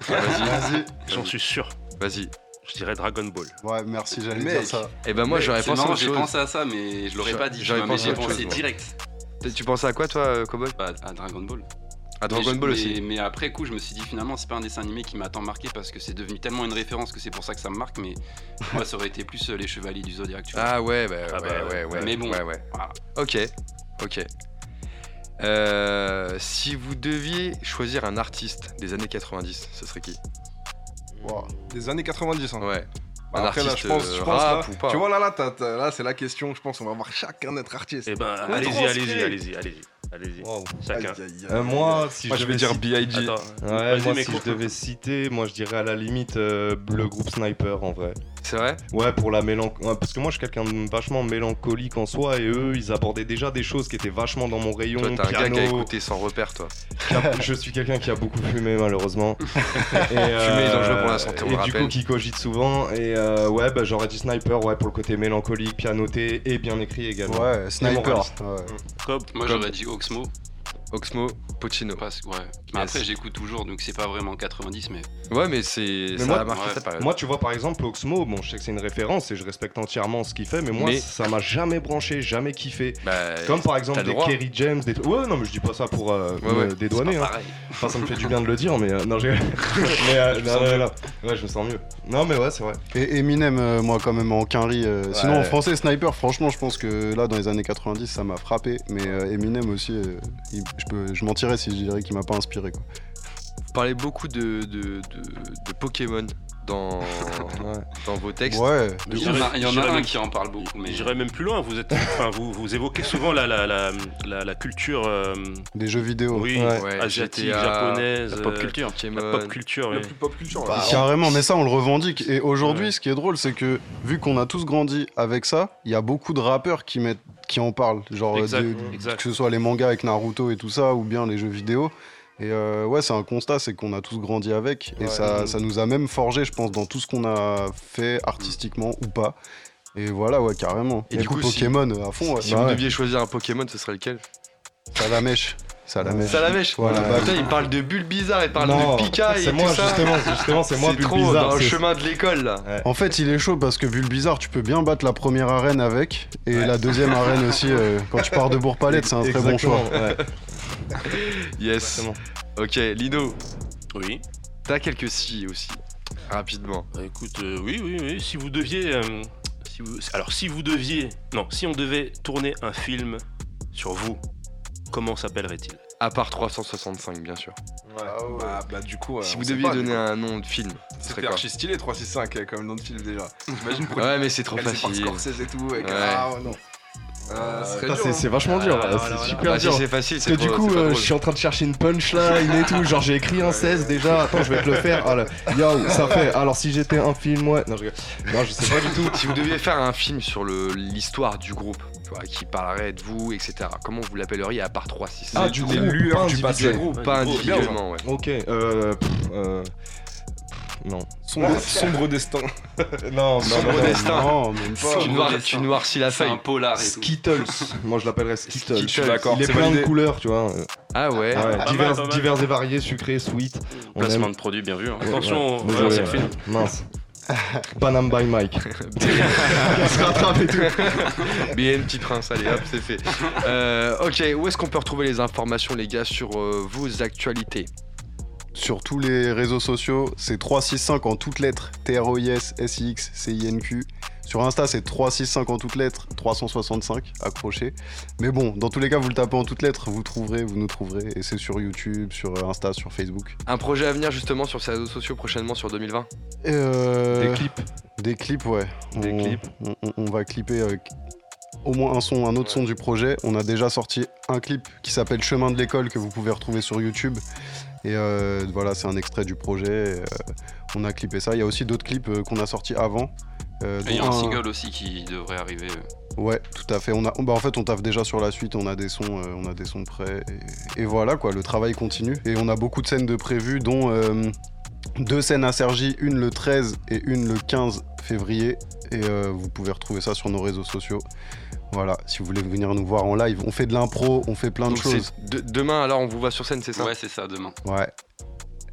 Ah, Vas-y, Vas-y. j'en suis sûr. vas-y. Je dirais Dragon Ball. Ouais, merci, j'allais dire ça. Et ben moi j'aurais c'est pensé à autre j'ai chose. pensé à ça, mais je l'aurais J'aurais- pas dit. j'aurais pensé à autre pensé chose, moi. direct Tu pensais à quoi toi, euh, Cowboy Bah, à Dragon Ball. Ah, Dragon Mais je- Ball mais- aussi. Mais après coup, je me suis dit finalement, c'est pas un dessin animé qui m'a tant marqué parce que c'est devenu tellement une référence que c'est pour ça que ça me marque. Mais moi, ça aurait été plus euh, les Chevaliers du Zodiac. Tu vois. Ah ouais, bah, Ah ouais, bah, ouais, ouais. Mais bon, ouais, ouais. voilà. Ok, ok. Euh, si vous deviez choisir un artiste des années 90, ce serait qui? Des années 90, hein. Ouais. Bah un après, là, artiste je pense, euh, je pense rap là, ou pas tu vois là, là, là, c'est la question. Je pense, on va voir chacun notre artiste. Eh ben, allez-y, allez-y, stylé. allez-y, allez-y. Allez-y. Chacun. Aïe, aïe, aïe, Euh, moi, si Moi, je je vais devais dire B.I.G. Ouais, moi, si je devais citer, moi, je dirais à la limite euh, le groupe Sniper en vrai. C'est vrai? Ouais, pour la mélancolie. Parce que moi, je suis quelqu'un de vachement mélancolique en soi, et eux, ils abordaient déjà des choses qui étaient vachement dans mon rayon. Toi, t'es un gars piano. qui a écouté sans repère, toi. a- je suis quelqu'un qui a beaucoup fumé, malheureusement. et, euh, Fumer est dangereux pour la santé, on Et le du coup, qui cogite souvent. Et euh, ouais, bah, j'aurais dit Sniper, ouais, pour le côté mélancolique, pianoté et bien écrit également. Ouais, Sniper. ouais. Moi, j'aurais dit Oxmo. Oxmo, Pochino. Ouais. Mais Yes. après, j'écoute toujours, donc c'est pas vraiment 90, mais. Ouais, mais c'est ça moi- a marqué ouais. sa période. Moi, tu vois, par exemple, Oxmo, bon, je sais que c'est une référence et je respecte entièrement ce qu'il fait, mais moi, Mais- ça m'a jamais branché, jamais kiffé. Bah, Comme par exemple le des. Kerry James, des trucs. Ouais, non, mais je dis pas ça pour euh, Ouais, me ouais. dédouaner. Hein. pareil. Enfin, ça me fait du bien de le dire, mais euh, non, j'ai. mais euh, non, non, non. Ouais, je me sens mieux. Non, mais ouais, c'est vrai. Et Eminem, euh, moi, quand même, en quinri. euh, Sinon, en français, Sniper, franchement, je pense que là, dans les années 90, ça m'a frappé. Mais euh, Eminem aussi, euh, il- je, peux, je mentirais si je dirais qu'il m'a pas inspiré. Quoi. Vous parlez beaucoup de, de, de, de Pokémon dans, dans vos textes. Ouais, Il y en a, il y en a J'irais un même- qui en parle beaucoup, mais. J'irais même plus loin. Vous, êtes, enfin, vous, vous évoquez souvent la, la, la, la, la culture euh, Des jeux vidéo. oui, Ouais, asiatique, GTA, japonaise, la pop euh, culture. Pokémon. la pop culture. Le oui. plus pop culture. Bah. Carrément, mais ça on le revendique. Et aujourd'hui, Ouais. ce qui est drôle, c'est que vu qu'on a tous grandi avec ça, il y a beaucoup de rappeurs qui mettent, qui en parlent, genre euh, Exact, des- exact. que ce soit les mangas avec Naruto et tout ça, ou bien les jeux vidéo. Et euh, ouais, c'est un constat, c'est qu'on a tous grandi avec, et Ouais. ça, ça nous a même forgé, je pense, dans tout ce qu'on a fait artistiquement ou pas. Et voilà, ouais, carrément. Et Et du coup, coup, si- Pokémon à fond, ouais. Si Bah vous ouais. deviez choisir un Pokémon, ce serait lequel? Salamèche. Salamèche. Salamèche Voilà, bah, Putain, il parle de Bulbizarre, il parle Non, de Pika et tout moi, ça. justement, justement, c'est moi, trop Bulbizarre, dans le chemin de l'école, là. En fait, il est chaud parce que vu le bizarre, tu peux bien battre la première arène avec et la deuxième arène aussi. euh, quand tu pars de Bourg-Palette, c'est un très bon choix. Ouais. Yes. Exactement. Ok, Lino, Oui. t'as quelques si aussi. Rapidement. Bah, écoute, euh, oui, oui, oui. Si vous deviez, euh, si vous, alors si vous deviez, non, si on devait tourner un film sur vous, comment s'appellerait-il? À part 365, bien sûr. Bah, bah, du coup. euh, si vous deviez pas, donner un nom de film, ce serait C'était quoi? archi stylé 365 euh, comme nom de film déjà. Pour Ouais, mais c'est trop c'est facile. Scorsese et tout. avec- Ouais. Ah ouais, non. Euh, Putain, dur, c'est- hein. vachement dur, Ah, voilà, c'est super Bah, si dur. c'est facile, Parce c'est que du coup, euh, je suis en train de chercher une punchline et tout. Genre, j'ai écrit un 16 déjà. Attends, je vais te le faire. Ah, là. Yo, ça fait. Alors, si j'étais un film, ouais. Non, je, rigole. non, je sais pas du tout. Si vous deviez faire un film sur le- l'histoire du groupe, tu vois, qui parlerait de vous, etc., comment vous l'appelleriez à part 3, 6 Ah, du groupe, pas du passé. individuellement, ouais. Ok, euh. pff, euh, non. Sombre, sombre destin. Non, non, Sombre non, destin. Non, même pas. Tu, noir- tu noircis la C'est feuille. un polar et tout. Skittles. Moi, je l'appellerais Skittles. Skittles, Je suis d'accord. Il est c'est plein de couleurs, tu vois. Ah ouais. Ouais, mal, divers, pas mal. divers et variés, sucrés, sweet. On Placement aime. de produit, bien vu. hein. Attention, Ouais, c'est le film. Mince. Panam by Mike. Il se rattrape et tout. Bien, petit prince, allez hop, c'est fait. Euh, ok, où est-ce qu'on peut retrouver les informations, les gars, sur euh, vos actualités? Sur tous les réseaux sociaux, c'est 365 en toutes lettres. T-R-O-I-S, S-I-X, C-I-N-Q. Sur Insta, c'est 365 en toutes lettres, 365, accroché. Mais bon, dans tous les cas, vous le tapez en toutes lettres, vous trouverez, vous nous trouverez. Et c'est sur YouTube, sur Insta, sur Facebook. Un projet à venir justement sur ces réseaux sociaux prochainement sur 2020 Et euh, Des clips. Des clips, ouais. Des on, clips. On, on- on va clipper euh, au moins un son, un autre son du projet. On a déjà sorti un clip qui s'appelle Chemin de l'école que vous pouvez retrouver sur YouTube. Et euh, voilà, c'est un extrait du projet. et, euh, on a clippé ça. Il y a aussi d'autres clips euh, qu'on a sortis avant. Et il y a un un- single aussi qui devrait arriver. Ouais, tout à fait. On a, bah, en fait, on taffe déjà sur la suite. On a des sons, on a des sons prêts. Et, et voilà, quoi. Le travail continue. Et on a beaucoup de scènes de prévues, dont deux scènes à Sergi, une le 13 et une le 15 février. Et vous pouvez retrouver ça sur nos réseaux sociaux. Voilà, si vous voulez venir nous voir en live, on fait de l'impro, on fait plein Donc de choses. c'est de- demain alors on vous voit sur scène, c'est ça? Ouais, c'est ça, demain. Ouais.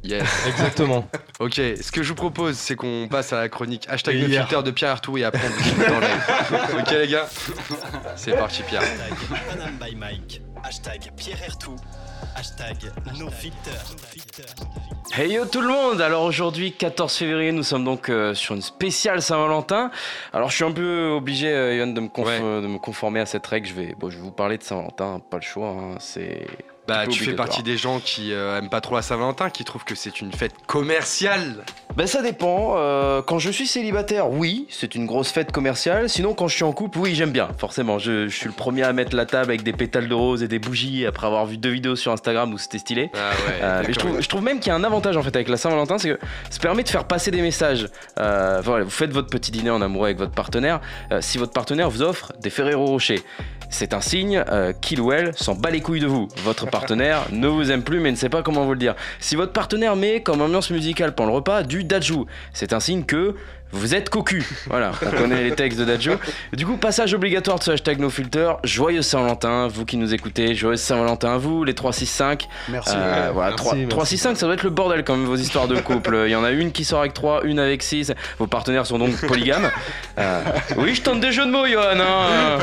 Yes. Exactement. Ok, ce que je vous propose, c'est qu'on passe à la chronique hashtag Et le hier. filter de Pierre Artout et après on discute dans live. Ok les gars? C'est parti Pierre. Panam by Mike. Hashtag Pierre Ertou. Hashtag no filter. Hey yo tout le monde Alors aujourd'hui 14 février nous sommes donc euh, sur une spéciale Saint-Valentin. Alors je suis un peu obligé euh, Yoann de me, de me conformer à cette règle. Je vais, bon, je vais vous parler de Saint-Valentin, pas le choix. hein, C'est Bah tu fais partie des gens qui euh, aiment pas trop la Saint-Valentin, qui trouvent que c'est une fête commerciale. Ben ça dépend. Euh, quand je suis célibataire, oui, c'est une grosse fête commerciale. Sinon, quand je suis en couple, oui, j'aime bien. Forcément, je, je suis le premier à mettre la table avec des pétales de rose et des bougies après avoir vu deux vidéos sur Instagram où c'était stylé. Ah ouais, Euh, mais je trouve, je trouve même qu'il y a un avantage en fait avec la Saint-Valentin, c'est que ça permet de faire passer des messages. Euh, voilà, vous faites votre petit dîner en amoureux avec votre partenaire. Si votre partenaire vous offre des Ferrero Rocher, c'est un signe euh, qu'il ou elle s'en bat les couilles de vous. Votre partenaire ne vous aime plus mais ne sait pas comment vous le dire. Si votre partenaire met comme ambiance musicale pendant le repas du Dajou, c'est un signe que vous êtes cocu. Voilà, on connaît les textes de Dajou. Du coup, passage obligatoire de ce hashtag NoFilter. Joyeux Saint-Valentin, vous qui nous écoutez. Joyeux Saint-Valentin à vous, les 365. Merci. Euh, voilà, Merci, 3, merci. 3, 6, 5, ça doit être le bordel quand même, vos histoires de couple. Il y en a une qui sort avec 3, une avec 6. Vos partenaires sont donc polygames. Euh, oui, je tente des jeux de mots, Johan. hein.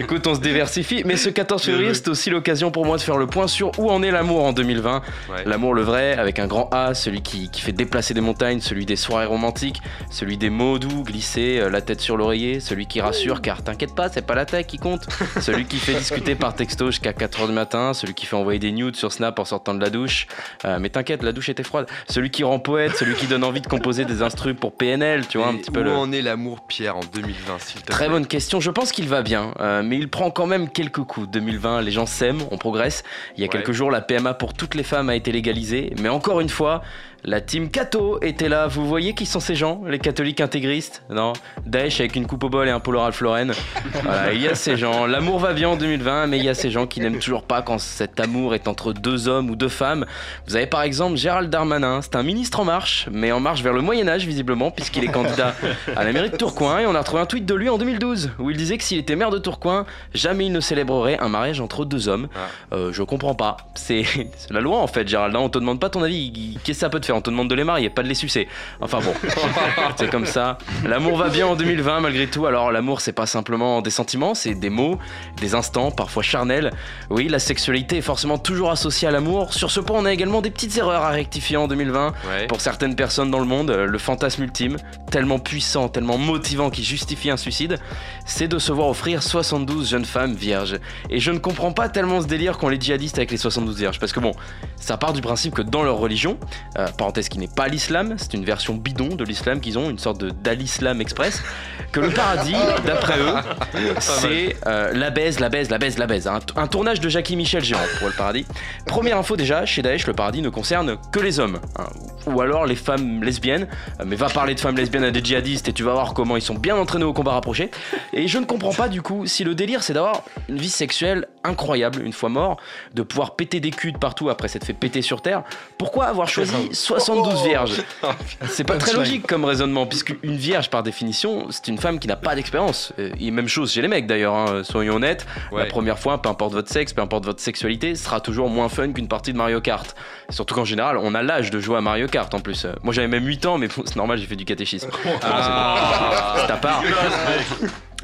Écoute, on se diversifie. Mais ce 14 février, c'est aussi l'occasion pour moi de faire le point sur où en est l'amour en 2020. Ouais. L'amour, le vrai, avec un grand A, celui qui, qui fait déplacer des montagnes, celui des soirées romantiques, celui des mots doux glissés, euh, la tête sur l'oreiller, celui qui rassure, car t'inquiète pas, c'est pas la tête qui compte. celui qui fait discuter par texto jusqu'à 4h du matin, celui qui fait envoyer des nudes sur Snap en sortant de la douche. Euh, mais t'inquiète, la douche était froide. Celui qui rend poète, celui qui donne envie de composer des instrus pour PNL, tu vois, un Et petit peu où le. en est l'amour Pierre en 2020 s'il te Très bonne question. Je pense qu'il va bien, euh, mais il prend quand même quelques coups. 2020, les gens s'aiment, on progresse. Il y a Ouais. quelques jours, la PMA pour toutes les femmes a été légalisée, mais encore une fois, la team Cato était là. Vous voyez qui sont ces gens Les catholiques intégristes? Non Daesh avec une coupe au bol et un polo Ralph Lauren. Voilà, il y a ces gens. L'amour va bien en 2020, mais il y a ces gens qui n'aiment toujours pas quand cet amour est entre deux hommes ou deux femmes. Vous avez par exemple Gérald Darmanin. C'est un ministre en marche, mais en marche vers le Moyen-Âge visiblement, puisqu'il est candidat à la mairie de Tourcoing. Et on a retrouvé un tweet de lui en 2012 où il disait que s'il était maire de Tourcoing, jamais il ne célébrerait un mariage entre deux hommes. Euh, je comprends pas. C'est c'est la loi en fait, Gérald. hein. On te demande pas ton avis. Qu'est-ce que ça peut te faire On te demande de les marier, pas de les sucer. Enfin bon, c'est comme ça. L'amour va bien en 2020 malgré tout. Alors l'amour, c'est pas simplement des sentiments, c'est des mots, des instants, parfois charnels. Oui, la sexualité est forcément toujours associée à l'amour. Sur ce point, on a également des petites erreurs à rectifier en 2020. Ouais. Pour certaines personnes dans le monde, le fantasme ultime, tellement puissant, tellement motivant qui justifie un suicide, c'est de se voir offrir 72 jeunes femmes vierges. Et je ne comprends pas tellement ce délire qu'ont les djihadistes avec les 72 vierges. Parce que bon, ça part du principe que dans leur religion, euh, parenthèse qui n'est pas l'islam, c'est une version bidon de l'islam qu'ils ont, une sorte de d'al-islam express, que le paradis, d'après eux, c'est euh, la baise, la baise, la baise, la baise. Un, un tournage de Jackie Michel géant pour le paradis. Première info déjà, chez Daesh, le paradis ne concerne que les hommes. hein, ou alors les femmes lesbiennes. Euh, Mais va parler de femmes lesbiennes à des djihadistes et tu vas voir comment ils sont bien entraînés au combat rapproché. Et je ne comprends pas du coup si le délire c'est d'avoir une vie sexuelle incroyable une fois mort, de pouvoir péter des culs de partout après s'être fait péter sur terre. Pourquoi avoir choisi 72 vierges C'est pas très logique comme raisonnement, puisque une vierge par définition c'est une femme qui n'a pas d'expérience. Et même chose chez les mecs d'ailleurs, hein, soyons honnêtes. La première fois, peu importe votre sexe, peu importe votre sexualité, sera toujours moins fun qu'une partie de Mario Kart. Surtout qu'en général, on a l'âge de jouer à Mario Kart en plus. Moi j'avais même 8 ans, mais bon, c'est normal, j'ai fait du catéchisme. Ah. C'est à part.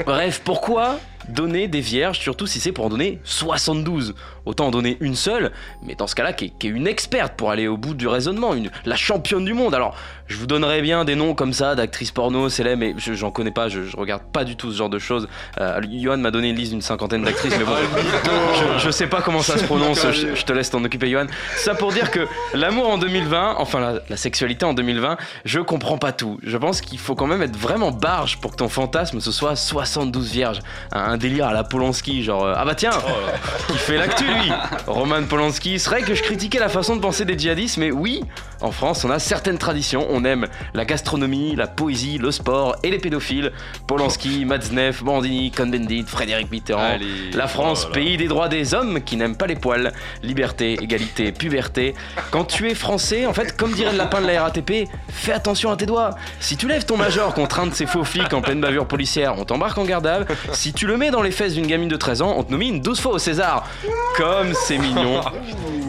Bref, pourquoi donner des vierges, surtout si c'est pour en donner 72 Autant en donner une seule, mais dans ce cas-là, qui est, qui est une experte pour aller au bout du raisonnement, une, la championne du monde. Alors, je vous donnerais bien des noms comme ça d'actrices porno, célèbres, mais je- j'en connais pas, je, je regarde pas du tout ce genre de choses. Euh, Johan m'a donné une liste d'une cinquantaine d'actrices, mais bon, je, je sais pas comment ça se prononce, je, je te laisse t'en occuper, Johan. Ça pour dire que l'amour en 2020, enfin la, la sexualité en 2020, je comprends pas tout. Je pense qu'il faut quand même être vraiment barge pour que ton fantasme ce soit 72 vierges. Un, un délire à la Polanski, genre euh, ah bah tiens, qui fait l'actu lui Roman Polanski. C'est vrai que je critiquais la façon de penser des djihadistes, mais oui, En France, on a certaines traditions. On aime la gastronomie, la poésie, le sport et les pédophiles. Polanski, Matzneff, Bandini, Cohn-Bendit, Frédéric Mitterrand. Allez. La France, pays des droits des hommes qui n'aiment pas les poils. Liberté, égalité, puberté. Quand tu es français, en fait, comme dirait le lapin de la RATP, fais attention à tes doigts. Si tu lèves ton major contre un de ces faux flics en pleine bavure policière, on t'embarque en garde à. Si tu le mets dans les fesses d'une gamine de 13 ans, on te nomine 12 fois au César. Comme c'est mignon.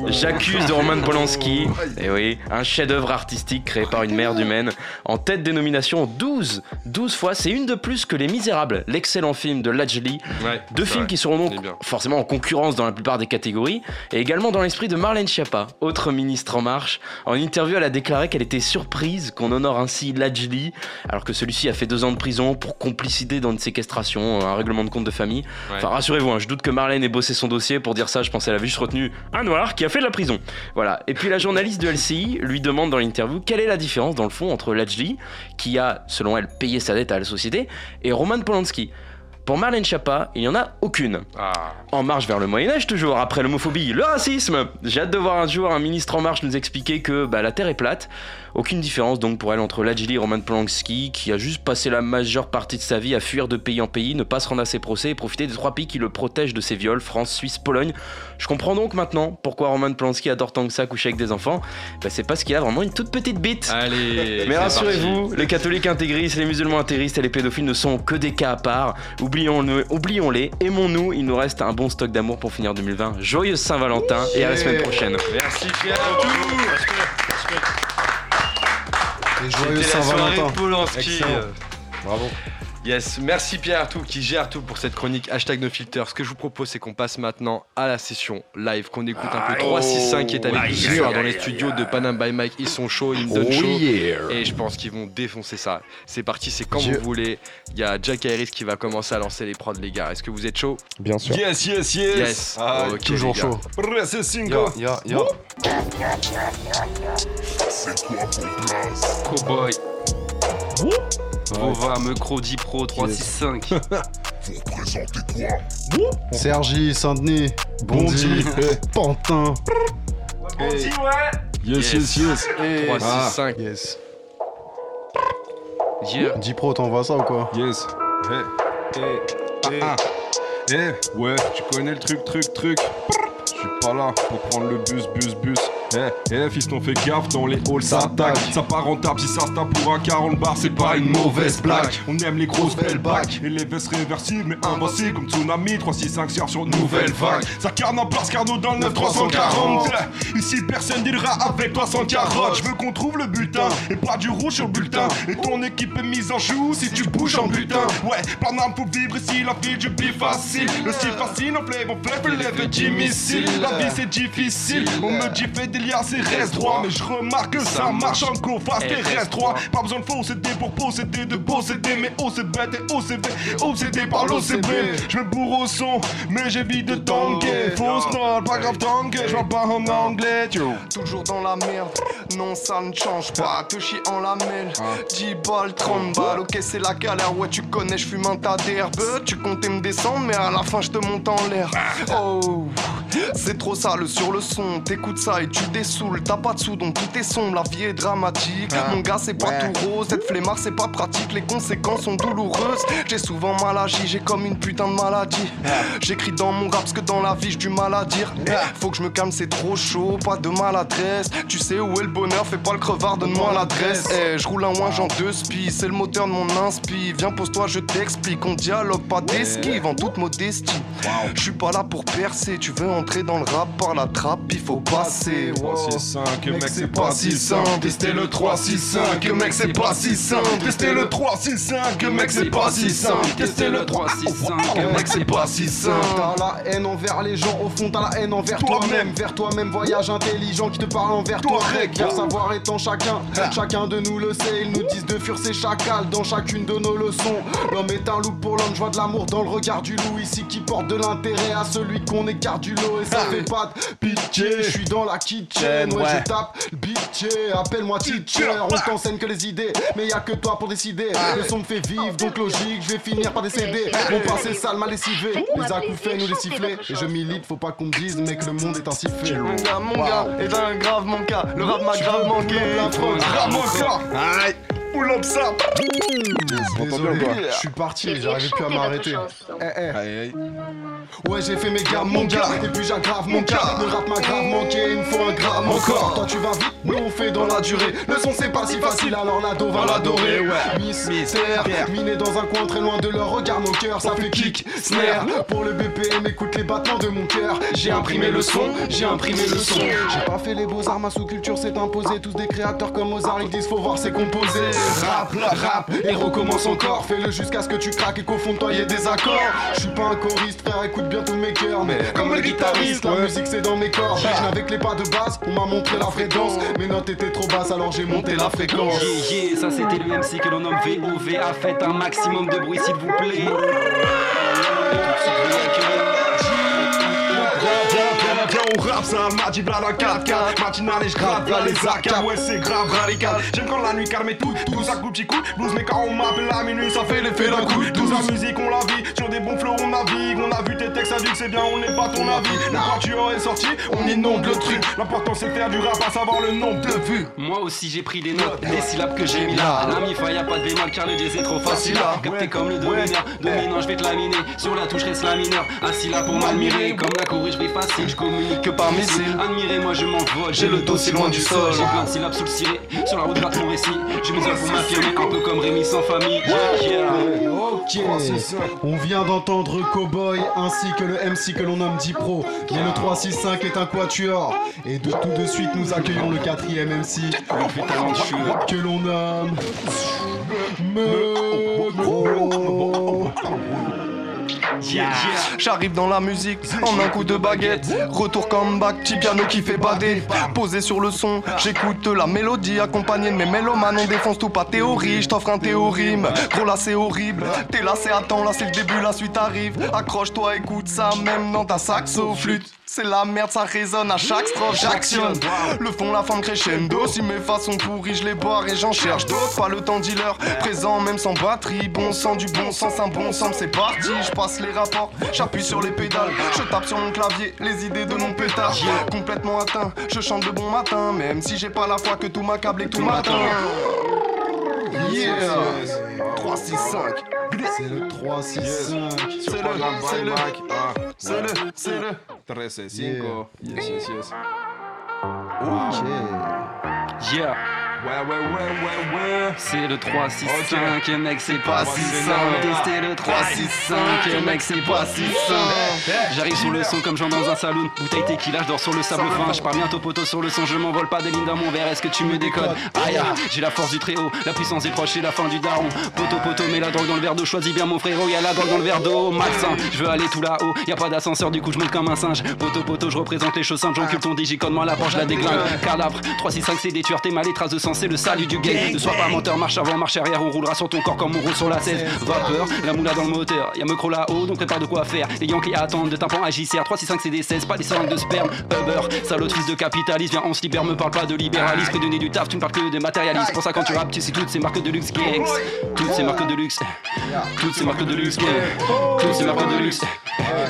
J'accuse de Roman Polanski, et oui, un chef-d'œuvre artistique créé par une merde humaine, en tête des nominations 12, 12 fois, c'est une de plus que Les Misérables, l'excellent film de Lajli. Ouais, Deux films vrai. qui seront donc forcément en concurrence dans la plupart des catégories, et également dans l'esprit de Marlène Schiappa, autre ministre en marche. En interview, elle a déclaré qu'elle était surprise qu'on honore ainsi Lajli, alors que celui-ci a fait deux ans de prison pour complicité dans une séquestration, un règlement de compte de famille. Ouais. Enfin, rassurez-vous, hein, je doute que Marlène ait bossé son dossier pour dire ça, je pensais qu'elle avait juste retenu un noir qui a fait de la prison. Voilà. Et puis la journaliste de LCI lui demande dans l'interview quelle est la différence dans le fond entre Lajli, qui a, selon elle, payé sa dette à la société, et Roman Polanski. Pour Marlène Schiappa, il n'y en a aucune. Ah. En marche vers le Moyen-Âge, toujours, après l'homophobie, le racisme J'ai hâte de voir un jour un ministre en marche nous expliquer que bah, la Terre est plate. Aucune différence donc pour elle entre Lajli et Roman Polanski, qui a juste passé la majeure partie de sa vie à fuir de pays en pays, ne pas se rendre à ses procès et profiter des trois pays qui le protègent de ses viols, France, Suisse, Pologne. Je comprends donc maintenant pourquoi Roman Polanski adore tant que ça coucher avec des enfants. Bah, c'est parce qu'il a vraiment une toute petite bite. Allez. Mais rassurez-vous, les catholiques intégristes, les musulmans intégristes et les pédophiles ne sont que des cas à part. Oublions-le, oublions-les, aimons-nous, il nous reste un bon stock d'amour pour finir 2020. Joyeuse Saint-Valentin et à la semaine prochaine. Merci Pierre. Et Saint-Valentin. Bravo. Yes, merci Pierre Artout qui gère tout pour cette chronique hashtag no filter. Ce que je vous propose, c'est qu'on passe maintenant à la session live, qu'on écoute un peu 365 qui est avec nous ce soir dans les studios de Panam by Mike. Ils sont chauds, ils me donnent Oh chaud. yeah. Et je pense qu'ils vont défoncer ça. C'est parti, c'est quand vous voulez. Il y a Jack Harris qui va commencer à lancer les prods, les gars. Est-ce que vous êtes chaud Bien sûr. Yes, yes, yes. Yes. Ah, toujours chaud. C'est cinco. Yo, yo, yo. Cowboy. Vova, Mecro, Dipro, 365. Sergi, Saint-Denis, Bondy, Pantin. Yes, yes, yes. 3, 6, Ah, 5. Yes. Yeah. Dipro, t'envoies ça ou quoi? Yes. Hey. Hey. Ah, ah. Eh, ouais, tu connais le truc, truc, truc. Je suis pas là pour prendre le bus, bus, bus. Eh, eh, fiston, fais gaffe, dans les halls ça attaque. Ça part rentable si ça se tape pour un 40 bar, c'est pas une mauvaise blague. On aime les grosses belles bacs et les vestes réversibles, mais invincibles comme Tsunami 365 sur sur nouvelle vague. Ça carne en place, Carnot dans le 9340. Ici, personne dira avec toi sans carotte. Je veux qu'on trouve le bulletin et pas du rouge sur le bulletin. Et ton équipe est mise en joue si tu bouges en bulletin. Ouais, par d'armes pour vivre ici, la vie du plus facile. Le style facile, on flève, on flève, lève du missile. La vie c'est difficile, on me dit fais des liens, c'est reste droit. Mais je remarque que ça marche. en go fast. Et reste droit. Pas besoin de faux CD pour posséder, de posséder. Mais oh c'est bête et OCV, obsédé par l'OCB. Je me bourre au son, mais j'évite de tanker. Fausse note, pas grave tanker, je parle pas en anglais. Toujours dans la merde, non ça ne change pas, te chier en lamelle. 10 balles, 30 balles, ok c'est la galère, ouais tu connais, je fume un tas d'herbe Tu comptais me descendre, mais à la fin je te monte en l'air. Oh, c'est trop sale sur le son, t'écoutes ça et tu dessoules T'as pas de sous donc tout est sombre, la vie est dramatique. Mon gars c'est pas tout rose, être flemmard c'est pas pratique. Les conséquences sont douloureuses, j'ai souvent mal agi, j'ai comme une putain de maladie. J'écris dans mon rap ce que dans la vie j'ai du mal à dire. Eh, Faut que je me calme c'est trop chaud, pas de maladresse. Tu sais où est le bonheur, fais pas le crevard, donne-moi l'adresse. Eh, je roule un ouin, j'en deux spi, c'est le moteur de mon inspi. Viens pose-toi, je t'explique, on dialogue pas d'esquive en toute modestie. Je suis pas là pour percer, tu veux entrer dans le rap par la trappe, il faut passer 365, mec c'est pas si simple, tester le 365, mec c'est pas si simple, tester le 365, mec c'est pas si simple, tester le 365, mec c'est pas si simple. T'as la haine envers les gens, au fond t'as la haine envers Toi-même. Vers toi-même, voyage intelligent qui te parle envers Toi, rec. Leur savoir en chacun, chacun de nous le sait. Ils nous disent de fuir ces chacals dans chacune de nos leçons. L'homme est un loup pour l'homme, je vois de l'amour dans le regard du loup ici qui porte de l'intérêt à celui qu'on écarte du lot. Et ça fait pas de pitié, je suis dans la kid chaîne. Ouais, je tape le bitché, appelle-moi teacher. On t'enseigne que les idées, mais y a que toi pour décider. Le son me fait vivre, donc logique, je vais finir par décéder. Mon passé sale m'a lessivé, les acouphènes ou les sifflets. Et je milite, faut pas qu'on me dise, mec, le monde est ainsi fait. Mon gars, mon gars, est un grave mon cas. Le rap m'a grave manqué. La France, Grave mon cas. Aïe, pull up ça. Pas je suis parti, j'arrivais plus à m'arrêter. Eh, eh. Ouais, j'ai fait mes gammes, mon gars, et puis j'aggrave mon cas. Le rap m'a grave manqué, il me faut un gramme encore. Toi, tu vas vite, nous on fait dans la durée. Le son, c'est pas si facile, alors l'ado va l'adorer. Ouais, mystère, miné dans un coin très loin de leur regard, mon cœur, ça fait kick, snare. Pour le BPM, écoute les battements de mon cœur. J'ai imprimé le son, j'ai imprimé le son. J'ai pas fait les beaux-arts, ma sous-culture s'est imposée. Tous des créateurs comme Mozart, ils disent faut voir c'est composé. Rap, rap, et recommence encore. Fais-le jusqu'à ce que tu craques et qu'au fond de toi y ait des accords. Je suis pas un choriste, frère, écoute bien tous mes cœurs. Mais comme le guitariste, la musique c'est dans mes n'avais que les pas de base, on m'a montré la fréquence. Mes notes étaient trop basses, alors j'ai monté la fréquence. Yeah, yeah, ça c'était le MC que l'on nomme VOVA. Faites un maximum de bruit s'il vous plaît. Au rap, ça m'a dit blada 4K Matinale et je gratte là les AK Ouais c'est grave radical. J'aime quand la nuit calme et tout Tout ça coup petit coup Blues mais quand on m'appelle la minuit Ça fait l'effet d'un coup. Tous la musique on la vit Sur des bons flots on navigue. On a vu tes textes ça dit que c'est bien On n'est pas ton avis. La voiture est sortie On inonde le truc. L'important c'est de faire du rap À savoir le nombre de vues. Moi aussi j'ai pris des notes, des syllabes que j'ai mis là. La mi fa y a pas de bémol car le dièse est trop facile. À capter comme le domineur. Dominant, je vais te laminer. Sur la touche reste la mineure. Assis là pour m'admirer. Comme la courue, je vais facile. Je communique que par missile. Admirez, moi je m'envole. J'ai le dossier loin du sol. J'ai plein de syllabes sous le ciré. Sur la route gratte mon récit. Je m'isole pour m'affirmer. Un peu comme Rémi sans famille. Yeah, yeah. Ok, on vient d'entendre Cowboy ainsi que le MC que l'on nomme Dipro. Mais le 365 est un quatuor. Et de tout de suite, nous accueillons le quatrième MC que l'on nomme J'arrive dans la musique en un coup de baguette. Retour comeback, petit piano qui fait bader. Posé sur le son, j'écoute la mélodie accompagnée de mes mélomanes. On défonce tout pas théorie, je t'offre un théorime. Gros là c'est horrible, t'es là c'est attends, là c'est le début, la suite arrive. Accroche-toi, écoute ça même dans ta saxo flûte. C'est la merde, ça résonne à chaque strophe, j'actionne. Le fond, la forme crescendo. Si mes façons pourries, je les boire et j'en cherche d'autres. Pas le temps dealer, présent même sans batterie. Bon sang, du bon sens, un bon sens, c'est parti. Je passe les rapports, j'appuie sur les pédales. Je tape sur mon clavier, les idées de mon pétard. Complètement atteint, je chante de bon matin. Même si j'ai pas la foi que tout m'accable et que tout m'atteint. Yeah! 3, 6, 5. C'est le 3, 6, 5. C'est le, c'est le, c'est le, c'est le. 13, 5. Yeah. Yes, yes, yes. Ok. Yeah. Ouais, ouais, ouais, ouais, ouais. C'est le 3, 6, 5, mec, c'est pas si simple. Tester le 3, 6, 5, mec, c'est pas si simple. J'arrive sur le son comme j'en dans un saloon. Bouteille tequila, je dors sur le sable fin. Je pars bientôt poteau sur le son, je m'envole pas des lignes dans mon verre. Est-ce que tu me décodes? Aïe, ah, j'ai la force du très haut, la puissance est proche, c'est la fin du daron. Poteau, poteau, mets la drogue dans le verre d'eau. Choisis bien mon frérot, y'a la drogue dans le verre d'eau. Max, hein, je veux aller tout là-haut. Y a pas d'ascenseur, du coup je monte comme un singe. Poteau, poteau, je représente les choses simples. J'encule ton digicode, moi la je la déglingue. Cadavre, 3, 6, 5, c'est des tueurs, t'es mal, les traces de sang, c'est le salut du game. Ne sois pas menteur, marche avant, marche arrière, on roulera sur ton corps comme on roule sur la 16. Vapeur, la moula dans le moteur, y'a micro là-haut, donc prépare de quoi faire. Les Yankees attendent de tympan à JCR, 3, 6, 5, c'est des 16, pas des seringues de sperme. Uber, salope fils de capitaliste, viens, on se libère, me parle pas de libéralisme, et donner du taf, tu me parles que de matérialisme. Pour ça, quand tu rappes, tu sais toutes ces marques de luxe, gangs. Toutes ces marques de luxe, toutes ces marques de luxe, gang. Toutes ces marques de luxe,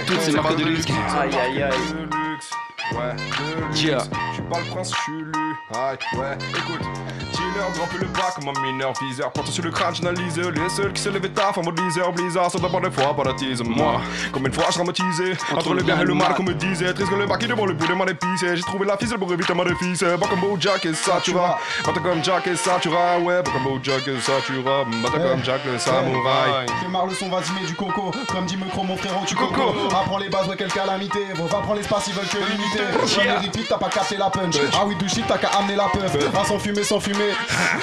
toutes ces marques de luxe. Aïe aïe aïe. De. Ouais, de luxe. Yeah. Je suis pas le prince, je suis lu. Aïe, ouais, écoute. Dealer, grimper le bas comme un mineur viseur. Porte sur le crâne, j'analyse. Les seuls qui se levaient tard en mode liseur, blizzard. Sont d'abord des fois par la tease. Moi, comme une fois, je traumatisé. Entre le bien et le mal, comme me disait. Triste que le bac qui devant le bout de ma épicé. J'ai trouvé la ficelle pour éviter ma défice. Pas comme Bojack et ça, tu vas. Pas comme Jack et ça, tu vas. Ouais, pas comme Bojack et ça, tu vas. Pas comme Jack le samouraï. Démarre le son, vas-y, mets du coco. Comme dit Mecro, mon frérot, tu coco. Apprends les bases, ouais, quelle calamité. Va prendre l'espace, ils veulent que limiter. Les repeats, t'as pas capté la punch. Ah oui, douchit, t'as qu'à amener la puff. Ah, sans fumer, sans fumer.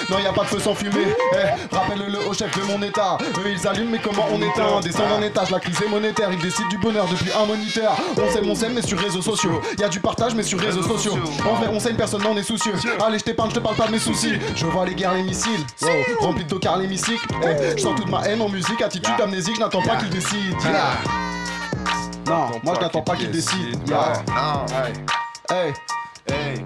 Non, y a pas de feu sans fumer. Eh, rappelle-le au chef de mon état. Eux, ils allument, mais comment on éteint? Descend en étage, la crise est monétaire. Ils décident du bonheur depuis un moniteur. On s'aime, on s'aime, mais sur réseaux sociaux. Y a du partage, mais sur réseaux sociaux. En vrai, on saigne, personne n'en est soucieux. Allez, je t'épargne, je te parle pas de mes soucis. Je vois les guerres, les missiles. Wow, remplis de tocards, l'hémicycle. Eh, je sens toute ma haine en musique, attitude amnésique, je n'attends pas qu'il décide. Yeah. Non, moi je n'attends pas qu'il décide. Yeah. Hey. Hey.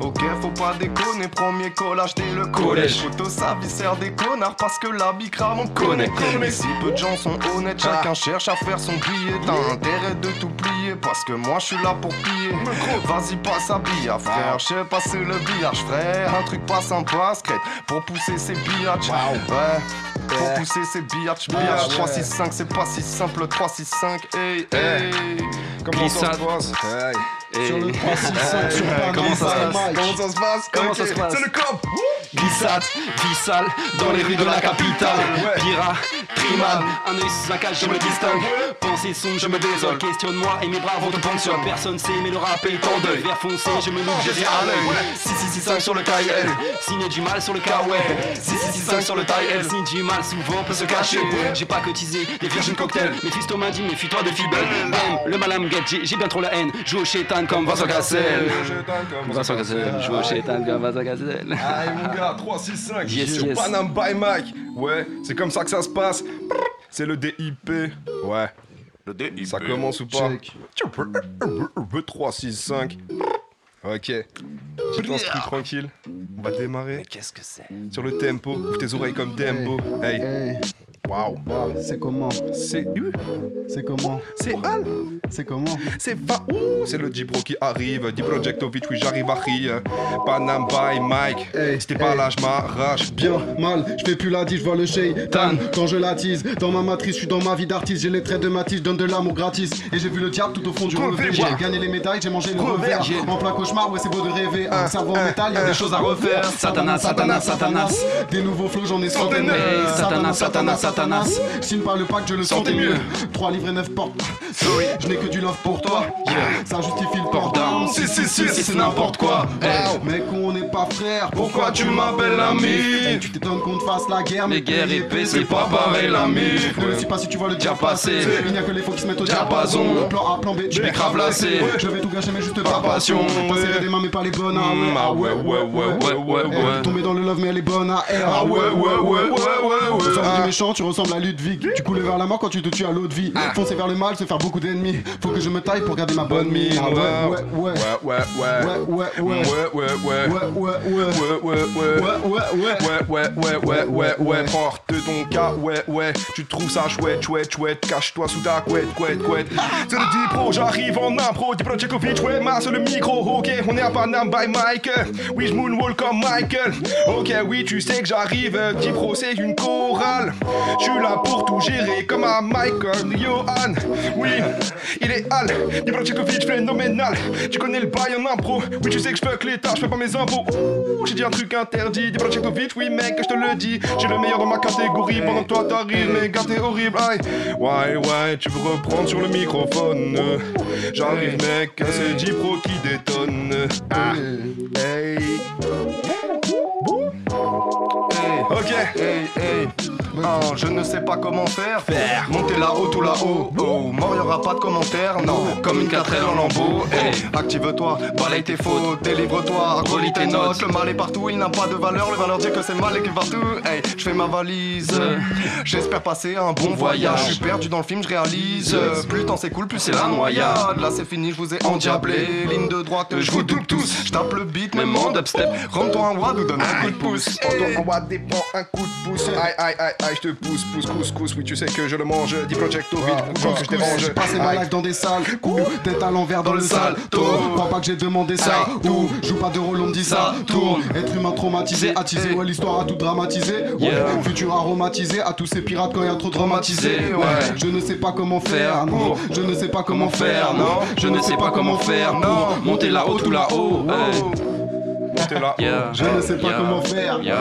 Ok, faut pas déconner, premier collage dès le collège. Photo ça viscère des connards parce que la bicrave on connaît. Mais si peu de gens sont honnêtes, chacun cherche à faire son billet. T'as intérêt de tout plier parce que moi je suis là pour piller. Vas-y, passe à billard, frère. Je sais passer le billard, frère. Un truc pas sympa, secret, pour pousser ses billards. Ouais, pour pousser ses billards, billards. 3, 6, 5, c'est pas si simple. 3, 6, 5, hey, hey. Comment ça se passe Sur le 3, 6, 5, sur Hey, Paname, Comment ça se passe? Comment ça se passe? Comment Ok, ça se passe? C'est le cop Glissade, vie sale, dans les rues de la capitale. Ouais. Pira, Triman, un œil sous un cage, je me distingue. Pensée sombre, je me désole. Questionne-moi et mes bras vont te ponctionnent. Personne sait, mais le rap est en deuil. Vert foncé, je me loupe, je dis à l'œil. 6 6 6 5 sur le KL, signé du mal sur le K-Way. 6 6 6 5 sur le taille L, signe du mal souvent peut se cacher. J'ai pas cotisé des virgin cocktails. Mephisto m'a dit, méfie-toi des fibelles. Bam, le mal à me guette, j'ai j'ai bien trop la haine. Joue au chétan comme Vincent Cassel. Vincent Cassel, joue au chétan comme Vincent Cassel. Allez mon gars, 3, 6, 5 Yes, sur yes. Panam by Mike. Ouais, c'est comme ça que ça se passe. C'est le DIP Ouais. Le DIP Ça commence ou pas? Check. 3, 6, 5 Ok. Petit instru tranquille. On va démarrer. Mais qu'est-ce que c'est? Sur le tempo, ouvre tes oreilles comme Dembo. Hey, Waouh. C'est comment? C'est C'est comment? C'est Al C'est comment? C'est va Ouh, C'est le Dipro qui arrive. Diprojectovic, oui j'arrive à rire. Panam by Mike. Si t'es pas là, je m'arrache Bien, mal, je fais plus la je vois le shaitan. Quand je l'attise, dans ma matrice, je suis dans ma vie d'artiste. J'ai les traits de Matisse, je donne de l'amour gratis. Et j'ai vu le diable tout au fond du revers J'ai gagné les médailles, j'ai mangé le Revers. En plein cauchemar, ouais c'est beau de rêver. Un cerveau en métal, y'a des choses à refaire. Satanas, Satanas, Satanas. Des nouveaux flots, j'en ai centaines Hey, Satanas, Satanas, Satanas. Signe pas le pack, je le sentais mieux. 3 livres et 9 portes. Sorry, je n'ai que du love pour toi. Ça justifie le port Si, si, si, si, c'est n'importe quoi. Hey, Mec, on n'est pas frères Pourquoi tu m'appelles l'ami Hey, Tu t'étonnes qu'on te fasse la guerre Mais guerre et paix, c'est pas pareil, l'ami. Ne le suis pas si tu vois le diable passé. passer Il n'y a que les faux qui se mettent au Diapason. Plan A, plan B, Je vais grave lasser. Je vais tout gâcher mais juste par passion passion, Pas ouais. serrer des mains mais pas les bonnes ah Mm, ah ouais, ouais, ouais, ouais, ouais, Eh, ouais. Tomber dans le love mais elle est bonne Ah ouais, ouais, ouais, ouais, ouais, ouais. Ah. du méchant, tu ressembles à Ludwig Tu coules vers la mort quand tu te tues à l'eau de vie Ah. Foncer vers le mal, se faire beaucoup d'ennemis Faut que je me taille pour garder ma bonne mine Ah ouais, ouais, ouais, ouais, ouais, ouais Ouais, ouais, ouais ouais, ouais, ouais, Ouais, ouais, ouais ouais, ouais, ouais, Ouais, ouais, ouais Ouais, ouais, ouais, ouais, ouais, ouais, porte ton cas, ouais, ouais, tu trouves ça chouette, chouette, chouette, cache-toi sous ta couette, couette, couette. C'est le Dipro, j'arrive en impro, Dipro Djokovic, ouais, masse le micro, ok, on est à Panam by Mike, oui, je moonwalk comme Michael, ok, oui, tu sais que j'arrive, Dipro, c'est une chorale, je suis là pour tout gérer comme un Michael, Johan, oui, il est Al, Dipro Djokovic, phénoménal, tu connais le bail en impro, oui, tu sais que je fuck l'État, je fais pas mes impôts, Ouh, j'ai dit un truc interdit, Dipro Djokovic, oui, mec, je te le dis, j'ai le meilleur dans ma catégorie, pendant que toi t'arrives, mais gars, t'es horrible, aïe, ouais, ouais, tu veux reprendre sur le microphone, j'arrive, mec, c'est Dipro qui détonne, ah, hey. Ok. Hey, hey. Oh, je ne sais pas comment faire. Faire. Monter là-haut, tout là-haut. Oh, mort, y'aura pas de commentaires. Non, comme une 4L en lambeau. Hey, active-toi, balaye tes fautes, délivre-toi, relis tes notes. Le mal est partout, il n'a pas de valeur. Le valeur dit que c'est mal et que partout. Hey, je fais ma valise. J'espère passer un bon voyage. Je suis perdu dans le film, je réalise. Plus le temps s'écoule, plus c'est la noyade. Là, c'est fini, je vous ai endiablé. Ligne de droite, je vous double tous. Je tape le beat, même en dubstep. Rends-toi un wad ou donne un coup de pouce. Et prends un coup de pouce. Aïe, aïe, aïe, aïe, je te pousse, pousse, pousse, pousse. Oui, tu sais que je le mange. Dis Projecto, vite, bouge que je dérange. J'ai passé ma life dans des salles Ou tête à l'envers dans le salto. Crois pas que j'ai demandé ça Ou joue pas de rôle on me dit ça Tourne. Être humain traumatisé Attisé ouais l'histoire a tout dramatisé. Ouais futur aromatisé À tous ces pirates quand y a trop traumatisé Ouais je ne sais pas comment faire Non. je ne sais pas comment faire Non. Je ne sais pas comment faire pour monter là-haut, tout là-haut. Hey. T'es là. Yeah. Je ne sais pas Yeah. comment faire. Yeah.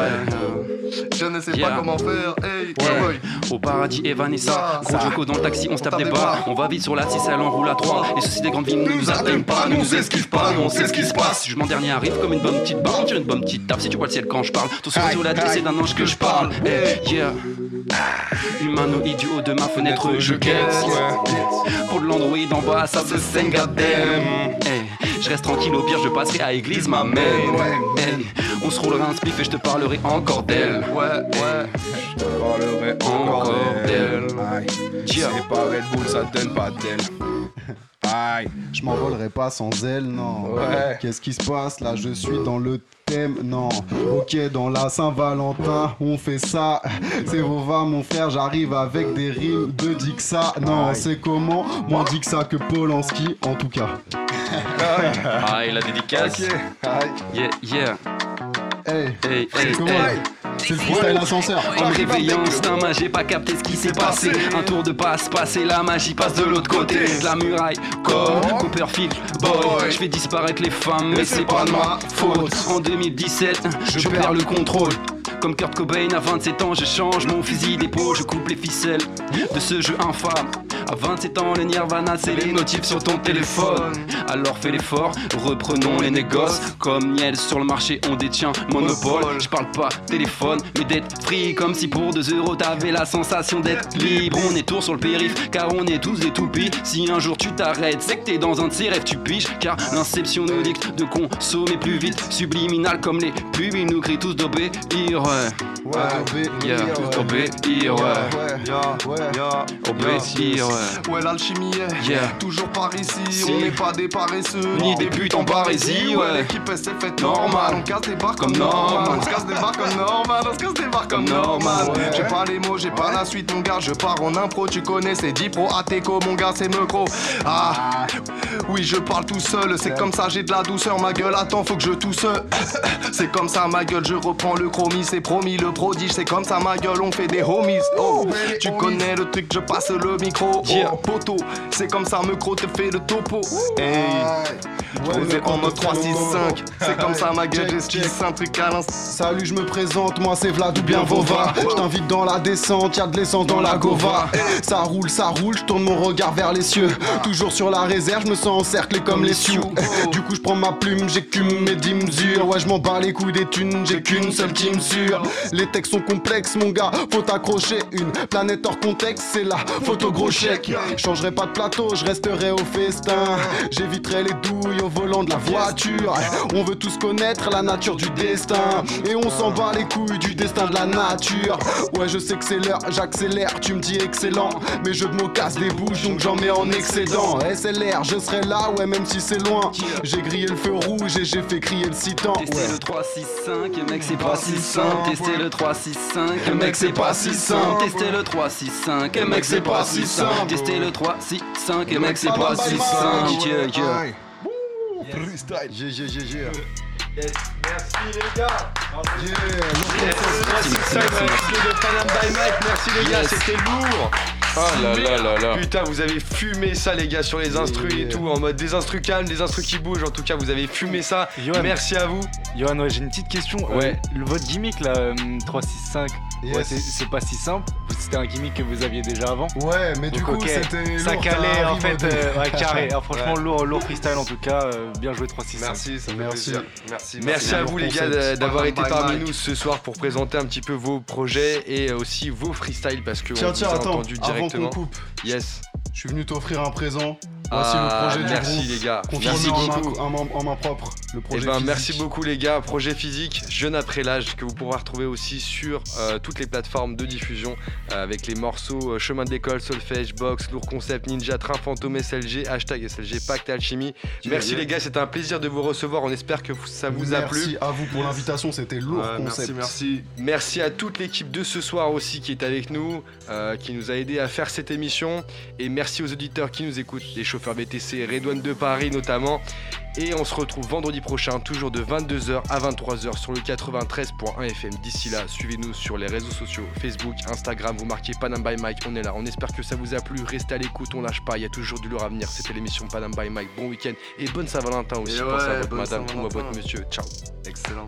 Je ne sais Yeah. pas comment faire. Hey Ouais. Au paradis et Vanessa. Gros Joko dans le taxi on se tape des barres On va vite sur la 6 elle enroule à 3 Et ceci des grandes villes ne nous atteignent pas Ne nous esquive pas on sait ce qui se passe. Jugement dernier arrive comme une bonne petite barre On tire une bonne petite tape. Si tu vois le ciel quand je parle Ton sourire la c'est d'un ange que je parle. Eh, yeah. Humanoïde du haut de ma fenêtre je guette Pour de l'Android en bas ça se saigne goddamn Je reste tranquille au pire je passerai à église ma mère On se roulera un spliff et je te parlerai encore d'elle Ouais ouais Je te parlerai encore d'elle. Aïe. C'est pas Red Bull, ça donne pas d'elle. Je m'envolerai pas sans elle, non. Ouais. Qu'est-ce qui se passe là? Je suis dans le non. Ok, dans la Saint-Valentin, on fait ça. C'est Vova, mon frère, j'arrive avec des rimes de Dixa. Non, c'est comment? Moins Dixa que Polanski, en tout cas. Ah, et la dédicace. Yeah, yeah. Hey, hey, c'est comment? C'est le freestyle ascenseur. En me réveillant, instinct, moi j'ai pas capté ce qui s'est passé. Un tour de passe, passé, la magie passe de l'autre côté. De la muraille, comme Copperfield, boy. Je fais disparaître les femmes, mais c'est pas de ma faute. En 2017, je perds le contrôle. Comme Kurt Cobain à 27 ans, je change mon fusil d'épaule, je coupe les ficelles de ce jeu infâme. À 27 ans, le Nirvana, c'est les notifs sur ton téléphone. Alors fais l'effort, reprenons les négoces. Comme Niel sur le marché, on détient monopole. Je parle pas téléphone, mais d'être free. Comme si pour 2 euros t'avais la sensation d'être libre. On est tour sur le périph', car on est tous des toupies. Si un jour tu t'arrêtes, c'est que t'es dans un de ces rêves, tu piges. Car l'inception nous dicte de consommer plus vite. Subliminal comme les pubs, ils nous crient tous d'obéir. Ouais, Ouais, yeah, obéir, ouais. Obéir, ouais. L'alchimie est Yeah. toujours par ici. Si. On n'est pas des paresseux, Ni des putes en parésie, ouais. L'équipe s'est faite Normal. normal. On casse des barres comme Comme normal. On se casse des barres comme normal. On se casse des barres comme normal. ouais. J'ai pas les mots, j'ai pas la suite, mon gars. Je pars en impro, tu connais, c'est 10 pro. Ateco, mon gars, c'est Mecro. Ah, oui, je parle tout seul. C'est comme ça, j'ai de la douceur. Ma gueule, attends, faut que je tousse. C'est comme ça, ma gueule, je reprends le chromie. C'est promis, le prodige. C'est comme ça, ma gueule, on fait des homies. Oh, tu connais le truc, je passe le micro. Oh, poteau, c'est comme ça, Mecro te fait le topo. Hey. On est en mode 3-6-5 C'est comme ça ma gueule j'esquisse un truc à l'instant Salut, je me présente, moi c'est Vlad ou bien Vova. Je t'invite dans la descente, y'a de l'essence dans la gova. Ça roule, ça roule, je tourne mon regard vers les cieux. Toujours sur la réserve, je me sens encerclé comme les sioux. Du coup, je prends ma plume, j'écume mes 10 mesures. Ouais, je m'en bats les couilles des thunes, j'ai qu'une seule team sûre. Les textes sont complexes, mon gars, faut accrocher. Une planète hors contexte, c'est la photo gros chèque. Je changerai pas de plateau, je resterai au festin. J'éviterai les douilles au volant de la voiture. On veut tous connaître la nature du destin. Et on s'en bat les couilles du destin de la nature. Ouais, je sais que c'est l'heure, j'accélère, tu me dis excellent. Mais je me casse des bouches, donc j'en mets en excédent. SLR, je serai là, ouais, même si c'est loin. J'ai grillé le feu rouge et j'ai fait crier le citant. Tester le 3-6-5, mec c'est pas si simple. Tester le 3-6-5, mec c'est pas si simple. Tester le 3-6-5, mec c'est pas si simple. Tester le 3-6-5, mec c'est pas si simple. Yeah, yeah. Freestyle. Yeah, yeah, yeah, yeah. Merci les gars. Yeah, Merci. Merci les gars, Yes. c'était lourd. Oh là là là là. Putain, vous avez fumé ça, les gars, sur les instrus et tout, en mode des instrus calmes, des instrus qui bougent. En tout cas, vous avez fumé ça. Johan. Merci à vous. Johan, ouais, j'ai une petite question. Euh, Ouais. le- votre gimmick là, euh, 365, ouais, Yes. c'est- c'est pas si simple. C'était un gimmick que vous aviez déjà avant. Ouais, mais du coup, c'était. Ça lourd, calait en fait, euh, ouais, carré. Alors, franchement, Ouais. lourd, lourd freestyle en tout cas. euh, bien joué 365. Merci, ça fait Merci. plaisir. Merci, Merci à vous les gars d'avoir été parmi nous ce soir pour présenter un petit peu vos projets et aussi vos freestyles parce que Tiens, on tiens, attends, entendu avant qu'on directement. coupe, Yes. je suis venu t'offrir un présent. Voici Ah, le projet du merci groupe. les gars. Merci en main- en main, en main propre. Le Eh projet ben, physique. merci beaucoup les gars. Projet physique, jeune après l'âge, que vous pourrez retrouver aussi sur euh, toutes les plateformes de diffusion euh, avec les morceaux euh, Chemin de l'école, Solfège, Box, Lourd Concept, Ninja, Train Fantôme, SLG, hashtag SLG, Pacte Alchimie. Merci les gars, c'était un plaisir de vous recevoir. On espère que ça vous a plu. Merci à vous pour l'invitation, c'était lourd concept. merci, merci. Merci à toute l'équipe de ce soir aussi qui est avec nous, qui nous a aidé à faire cette émission. Et merci aux auditeurs qui nous écoutent, les chauffeurs VTC, Redouane de Paris notamment. Et on se retrouve vendredi prochain, toujours de 22h à 23h sur le 93.1 FM. D'ici là, suivez-nous sur les réseaux sociaux, Facebook, Instagram, vous marquez Panam by Mike, on est là. On espère que ça vous a plu, restez à l'écoute, on lâche pas, il y a toujours du lourd à venir. C'était l'émission Panam by Mike, bon week-end et bonne Saint-Valentin aussi. Et Pensez à votre madame ou à votre monsieur. Ciao. Excellent.